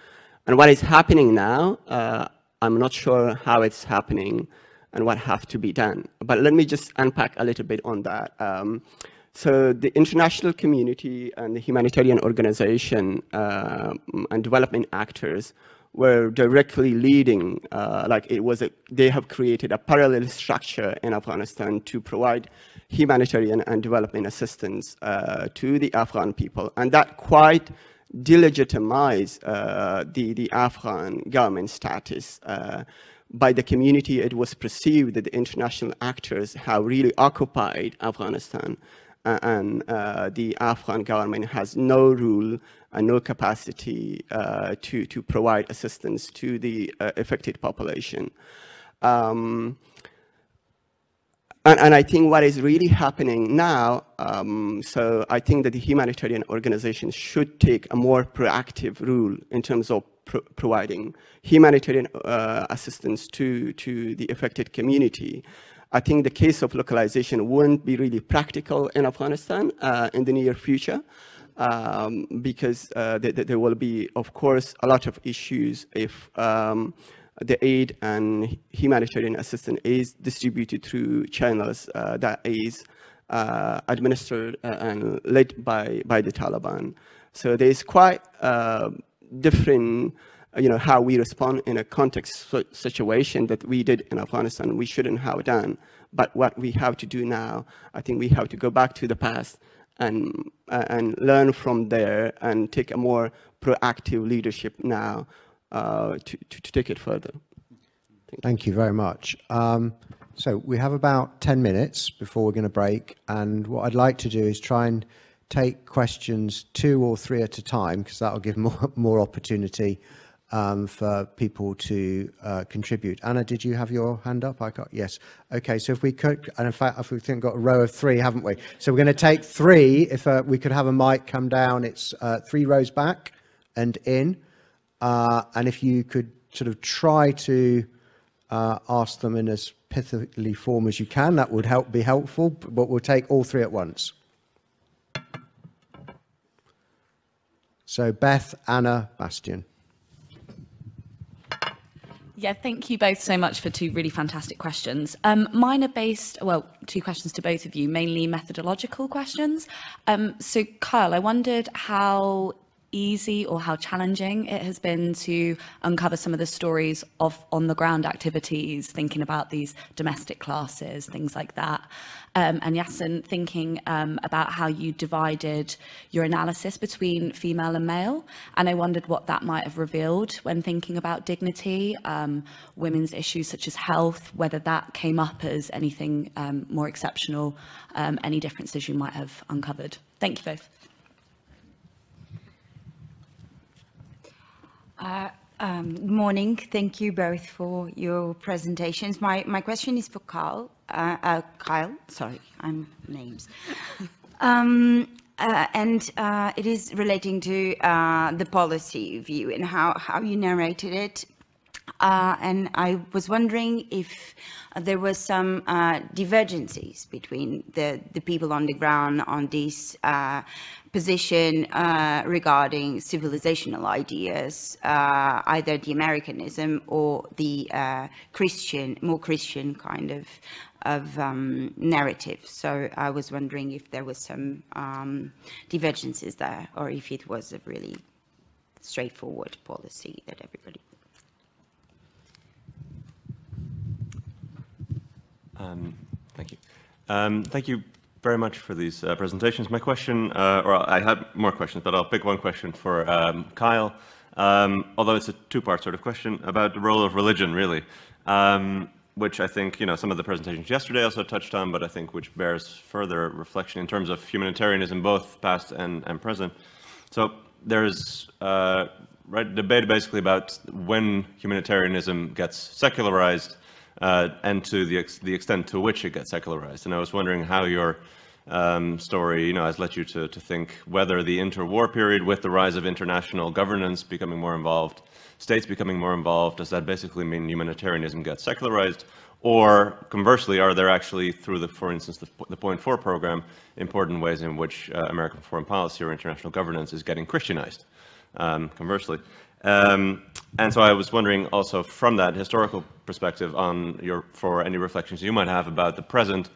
And what is happening now, uh, I'm not sure how it's happening and what have to be done. But let me just unpack a little bit on that. Um, so the international community and the humanitarian organization uh, and development actors were directly leading, uh, like it was a, they have created a parallel structure in Afghanistan to provide humanitarian and development assistance uh, to the Afghan people. And that quite delegitimized uh, the, the Afghan government status uh, by the community, it was perceived that the international actors have really occupied Afghanistan and uh, the Afghan government has no rule and no capacity uh, to, to provide assistance to the uh, affected population. Um, and, and, I think what is really happening now, um, so I think that the humanitarian organizations should take a more proactive role in terms of pro providing humanitarian uh, assistance to, to the affected community. I think the case of localization wouldn't be really practical in Afghanistan uh, in the near future um, because uh, th th there will be, of course, a lot of issues if um, the aid and humanitarian assistance is distributed through channels uh, that is uh, administered uh, and led by, by the Taliban. So there's quite uh, different, you know, how we respond in a context situation that we did in Afghanistan, we shouldn't have done. But what we have to do now, I think we have to go back to the past and, uh, and learn from there and take a more proactive leadership now uh, to, to, to, take it further. Thank, Thank you very much. Um, so we have about 10 minutes before we're going to break. And what I'd like to do is try and take questions two or three at a time, because that'll give more, more opportunity um, for people to uh, contribute. Anna, did you have your hand up? I got yes. Okay, so if we could, and in fact, if we've got a row of three, haven't we? So we're going to take three. If uh, we could have a mic come down, it's uh, three rows back and in. Uh, and if you could sort of try to uh, ask them in as pithily form as you can, that would help be helpful. But we'll take all three at once. So Beth, Anna, Bastian. Yeah, thank you both so much for two really fantastic questions. Um, mine are based, well, two questions to both of you, mainly methodological questions. Um, so, Kyle, I wondered how easy or how challenging it has been to uncover some of the stories of on the ground activities, thinking about these domestic classes, things like that. Um, and Yasin, thinking um, about how you divided your analysis between female and male. And I wondered what that might have revealed when thinking about dignity, um, women's issues such as health, whether that came up as anything um, more exceptional, um, any differences you might have uncovered. Thank you both. Uh, um, good morning. Thank you both for your presentations. My, my question is for Carl. Uh, uh, Kyle, sorry, I'm names. um, uh, and uh, it is relating to the policy view and how, how you narrated it. And I was wondering if there was some divergences between the, the people on the ground on this position uh, regarding civilizational ideas, uh, either the Americanism or the uh, Christian, more Christian kind of of um, narrative. So I was wondering if there was some um, divergences there, or if it was a really straightforward policy that everybody. Um, thank you. Um, thank you very much for these uh, presentations. My question, uh, or I had more questions, but I'll pick one question for um, Kyle, um, although it's a two-part sort of question about the role of religion, really, um, which I think, you know, some of the presentations yesterday also touched on, but I think which bears further reflection in terms of humanitarianism, both past and, and present. So there's uh, right debate basically about when humanitarianism gets secularized and to the, ex the extent to which it gets secularized. And I was wondering how your um, story, you know, has led you to, to think whether the interwar period with the rise of international governance becoming more involved, states becoming more involved, does that basically mean humanitarianism gets secularized? Or conversely, are there actually, through the, for instance, the, the Point Four program, important ways in which uh, American foreign policy or international governance is getting Christianized? Um, conversely, and so I was wondering also from that historical perspective on your, for any reflections you might have about the present.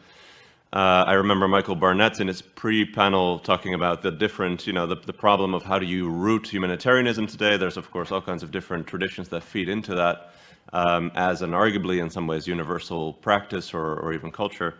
Uh, I remember Michael Barnett in his pre-panel talking about the different, you know, the, the problem of how do you root humanitarianism today. There's of course all kinds of different traditions that feed into that um, as an arguably in some ways universal practice or, or even culture.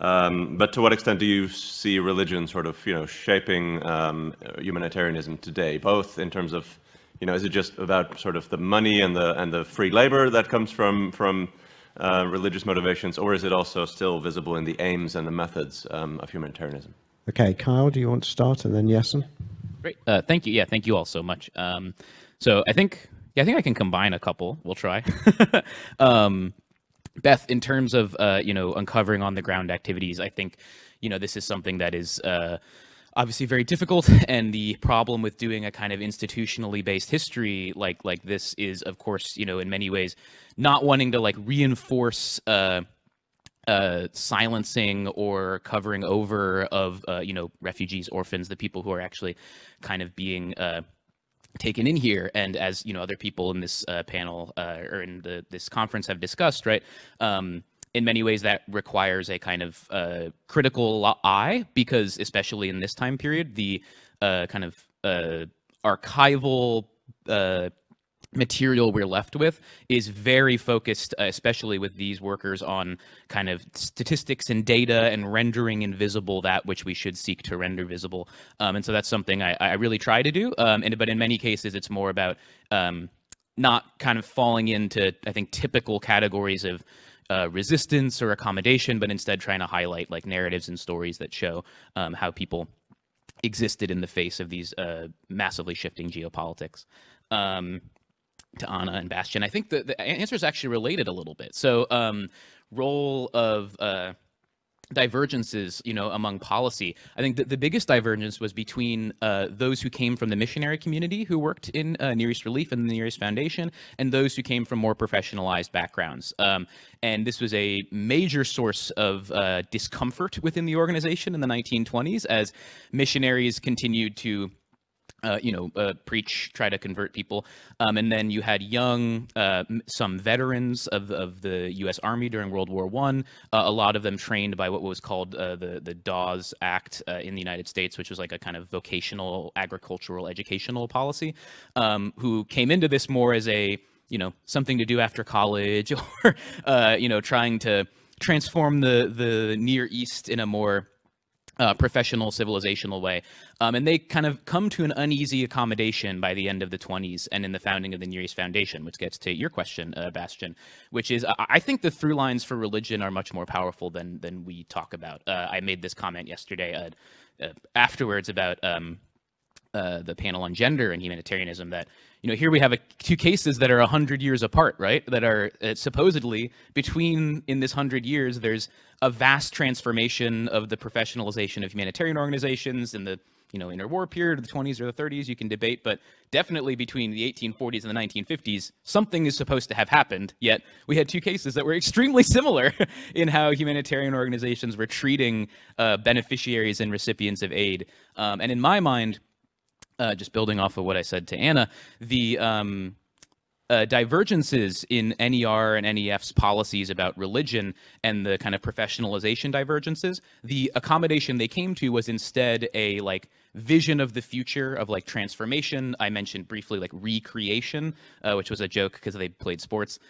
Um, but to what extent do you see religion sort of, you know, shaping um, humanitarianism today, both in terms of you know, is it just about sort of the money and the and the free labor that comes from from uh, religious motivations, or is it also still visible in the aims and the methods um, of humanitarianism? Okay, Kyle, do you want to start, and then Jessen? Great. Uh, thank you. Yeah, thank you all so much. Um, so I think, yeah, I think I can combine a couple. We'll try. um, Beth, in terms of uh, you know uncovering on the ground activities, I think you know this is something that is. Uh, obviously very difficult and the problem with doing a kind of institutionally based history like like this is of course you know in many ways not wanting to like reinforce uh uh, silencing or covering over of uh, you know refugees, orphans, the people who are actually kind of being uh, taken in here. And as you know, other people in this uh, panel uh, or in the this conference have discussed, right? Um, in many ways, that requires a kind of uh, critical eye because, especially in this time period, the kind of archival material we're left with is very focused, uh, especially with these workers, on kind of statistics and data and rendering invisible that which we should seek to render visible. Um, and so that's something I, I, really try to do. Um, and but in many cases, it's more about um, not kind of falling into I think typical categories of uh, resistance or accommodation, but instead trying to highlight like narratives and stories that show um, how people existed in the face of these uh, massively shifting geopolitics. Um, to Anna and Bastian. I think the, the answer is actually related a little bit. So, um, role of uh, divergences, you know, among policy. I think that the biggest divergence was between uh, those who came from the missionary community who worked in uh, Near East Relief and the Near East Foundation, and those who came from more professionalized backgrounds. Um, and this was a major source of uh, discomfort within the organization in the 1920s as missionaries continued to uh, you know, uh, preach, try to convert people. Um, and then you had young, uh, some veterans of, of the U.S. Army during World War One. Uh, a lot of them trained by what was called uh, the the Dawes Act in the United States, which was like a kind of vocational agricultural educational policy. Um, who came into this more as a you know something to do after college, or you know trying to transform the the Near East in a more uh, professional civilizational way. Um, and they kind of come to an uneasy accommodation by the end of the 20s and in the founding of the Near East Foundation, which gets to your question, uh, Bastian, which is I think the through lines for religion are much more powerful than than we talk about. Uh, I made this comment yesterday uh, uh, afterwards about um, uh, the panel on gender and humanitarianism that you know here we have a, two cases that are 100 years apart right? That are uh, supposedly between in this 100 years there's a vast transformation of the professionalization of humanitarian organizations in the you know interwar period of the 20s or the 30s you can debate but definitely between the 1840s and the 1950s something is supposed to have happened. Yet we had two cases that were extremely similar in how humanitarian organizations were treating uh, beneficiaries and recipients of aid. Um, and in my mind uh, just building off of what I said to Anna, the um, uh, divergences in NER and NEF's policies about religion and the kind of professionalization divergences, the accommodation they came to was instead a like vision of the future of like transformation. I mentioned briefly like recreation, uh, which was a joke because they played sports.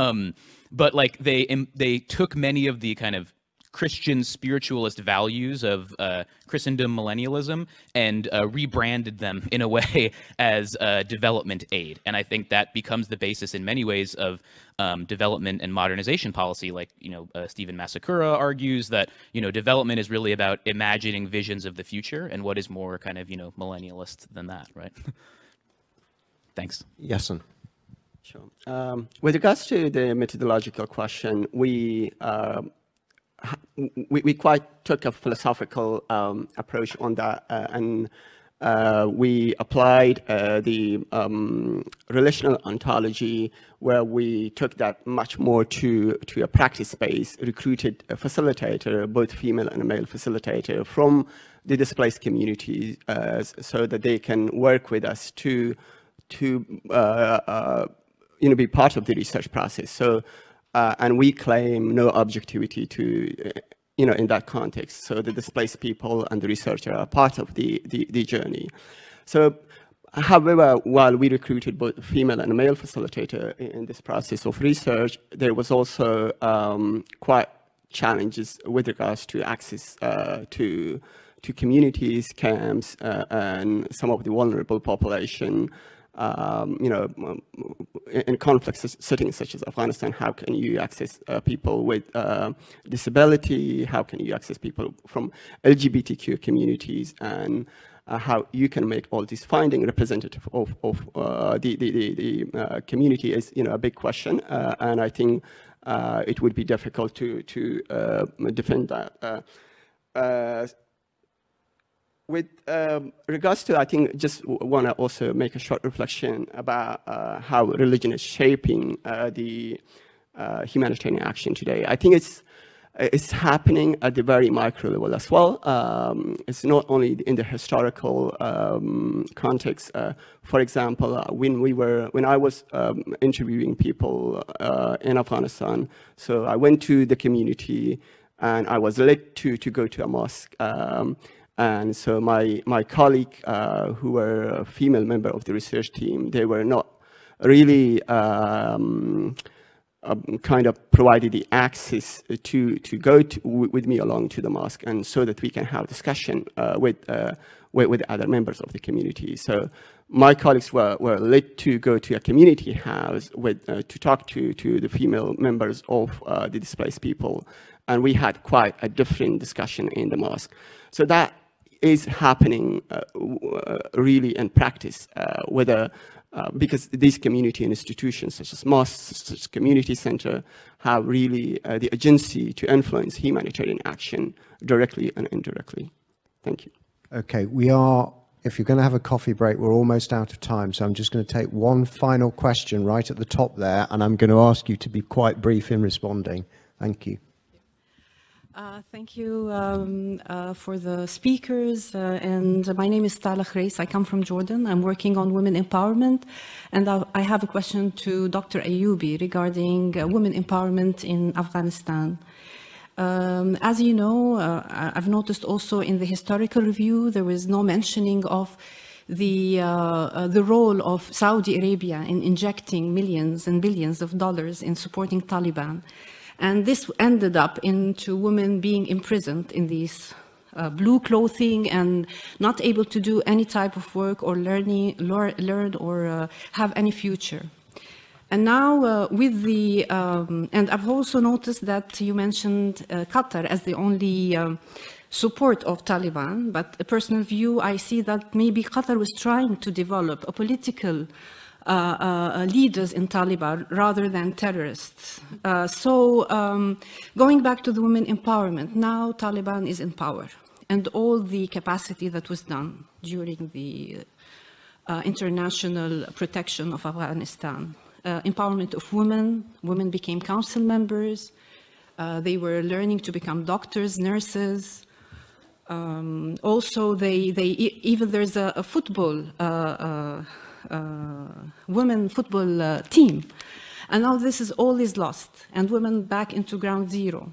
Um, but like they they took many of the kind of Christian spiritualist values of uh, Christendom millennialism and uh, rebranded them in a way as uh, development aid. And I think that becomes the basis in many ways of um, development and modernization policy. Like, you know, uh, Stephen Macekura argues that, you know, development is really about imagining visions of the future and what is more kind of, you know, millennialist than that, right? Thanks. Jessen. Sure. Um, with regards to the methodological question, we uh, we, we quite took a philosophical um, approach on that uh, and uh, we applied uh, the um, relational ontology where we took that much more to, to a practice space, recruited a facilitator, both female and a male facilitator from the displaced communities uh, so that they can work with us to, to uh, uh, you know, be part of the research process. So uh, and we claim no objectivity to, uh, you know, in that context. So the displaced people and the researcher are part of the, the, the journey. So However, while we recruited both female and male facilitator in this process of research, there was also um, quite challenges with regards to access uh, to to communities, camps, uh, and some of the vulnerable population um, you know, um, in conflict settings such as Afghanistan, how can you access uh, people with uh, disability? How can you access people from LGBTQ communities? And uh, how you can make all these findings representative of, of uh, the, the, the, the uh, community is, you know, a big question. Uh, and I think it would be difficult to, to defend that with um, regards to, I think, just want to also make a short reflection about uh, how religion is shaping uh, the uh, humanitarian action today. I think it's it's happening at the very micro level as well. Um, it's not only in the historical um, context. Uh, for example, uh, when we were, when I was um, interviewing people uh, in Afghanistan, so I went to the community and I was led to to go to a mosque. And so my, my colleague, uh, who were a female member of the research team, they were not really um, um, kind of provided the access to, to go to, with me along to the mosque and so that we can have discussion uh, with, uh, with, with, other members of the community. So my colleagues were, were led to go to a community house with, uh, to talk to, to the female members of uh, the displaced people. And we had quite a different discussion in the mosque. So that is happening uh, uh, really in practice, uh, whether because these community and institutions such as mosques, such as community center, have really the agency to influence humanitarian action directly and indirectly. Thank you. Okay, we are, if you're going to have a coffee break, we're almost out of time. So I'm just going to take one final question right at the top there, and I'm going to ask you to be quite brief in responding. Thank you. Uh, thank you um, uh, for the speakers. Uh, and my name is Tala Khreis. I come from Jordan. I'm working on women empowerment. And I, have a question to Dr. Ayobi regarding uh, women empowerment in Afghanistan. Um, as you know, uh, I've noticed also in the historical review, there was no mentioning of the, uh, the role of Saudi Arabia in injecting millions and billions of dollars in supporting Taliban. And this ended up into women being imprisoned in these uh, blue clothing and not able to do any type of work or learning, learn or uh, have any future. And now uh, with the, um, and I've also noticed that you mentioned uh, Qatar as the only um, support of Taliban, but a personal view, I see that maybe Qatar was trying to develop a political uh, uh, leaders in Taliban rather than terrorists. Uh, so um, going back to the women empowerment, now Taliban is in power and all the capacity that was done during the uh, international protection of Afghanistan. Uh, empowerment of women, women became council members, uh, they were learning to become doctors, nurses. Um, also, they, they, even there's a, a football uh, women football uh, team. And now this is all is lost and women back into ground zero.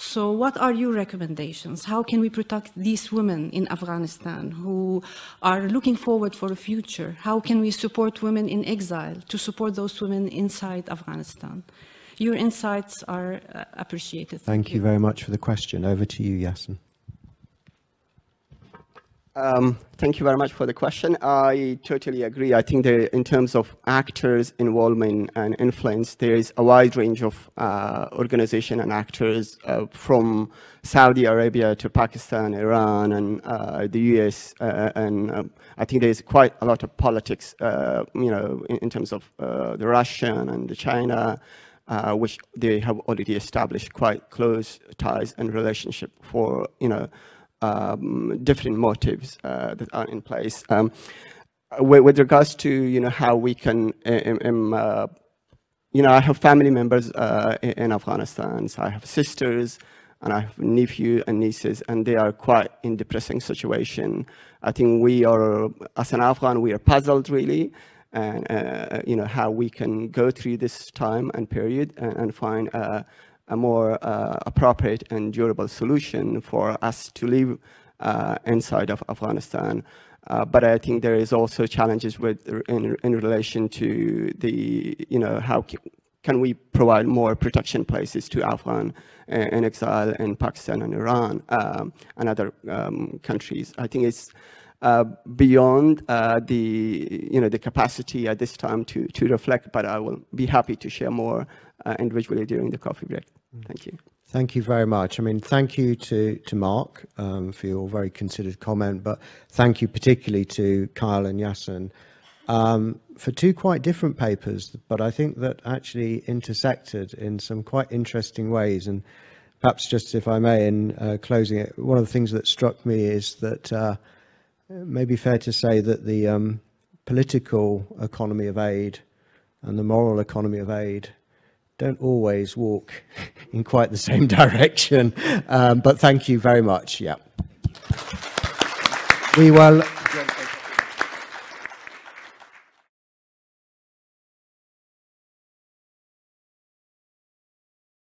So what are your recommendations? How can we protect these women in Afghanistan who are looking forward for a future? How can we support women in exile to support those women inside Afghanistan? Your insights are uh, appreciated. Thank, Thank you. you very much for the question. Over to you, Yasin. Um, thank you very much for the question. I totally agree. I think there, in terms of actors' involvement and influence, there is a wide range of uh, organization and actors uh, from Saudi Arabia to Pakistan, Iran, and uh, the US. Uh, and um, I think there is quite a lot of politics, uh, you know, in, in terms of uh, the Russian and the China, which they have already established quite close ties and relationship for, you know, um, different motives uh, that are in place. Um, with, with, regards to you know how we can, um, uh, you know, I have family members uh, in Afghanistan. So I have sisters and I have nephew and nieces, and they are quite in depressing situation. I think we are, as an Afghan, we are puzzled really, and uh, you know how we can go through this time and period and, and find uh, a more uh, appropriate and durable solution for us to live uh, inside of Afghanistan. Uh, but I think there is also challenges with in, in relation to the, you know, how can we provide more protection places to Afghan in exile in Pakistan and Iran um, and other um, countries. I think it's uh, beyond uh, the, you know, the capacity at this time to, to reflect, but I will be happy to share more uh, individually during the coffee break. Thank you. Thank you very much. I mean, thank you to, to Marc um, for your very considered comment, but thank you particularly to Kyle and Yasin um, for two quite different papers, but I think that actually intersected in some quite interesting ways. And perhaps just if I may, in uh, closing it, one of the things that struck me is that uh, it may be fair to say that the um, political economy of aid and the moral economy of aid don't always walk in quite the same direction. Um, but thank you very much. Yeah. We will.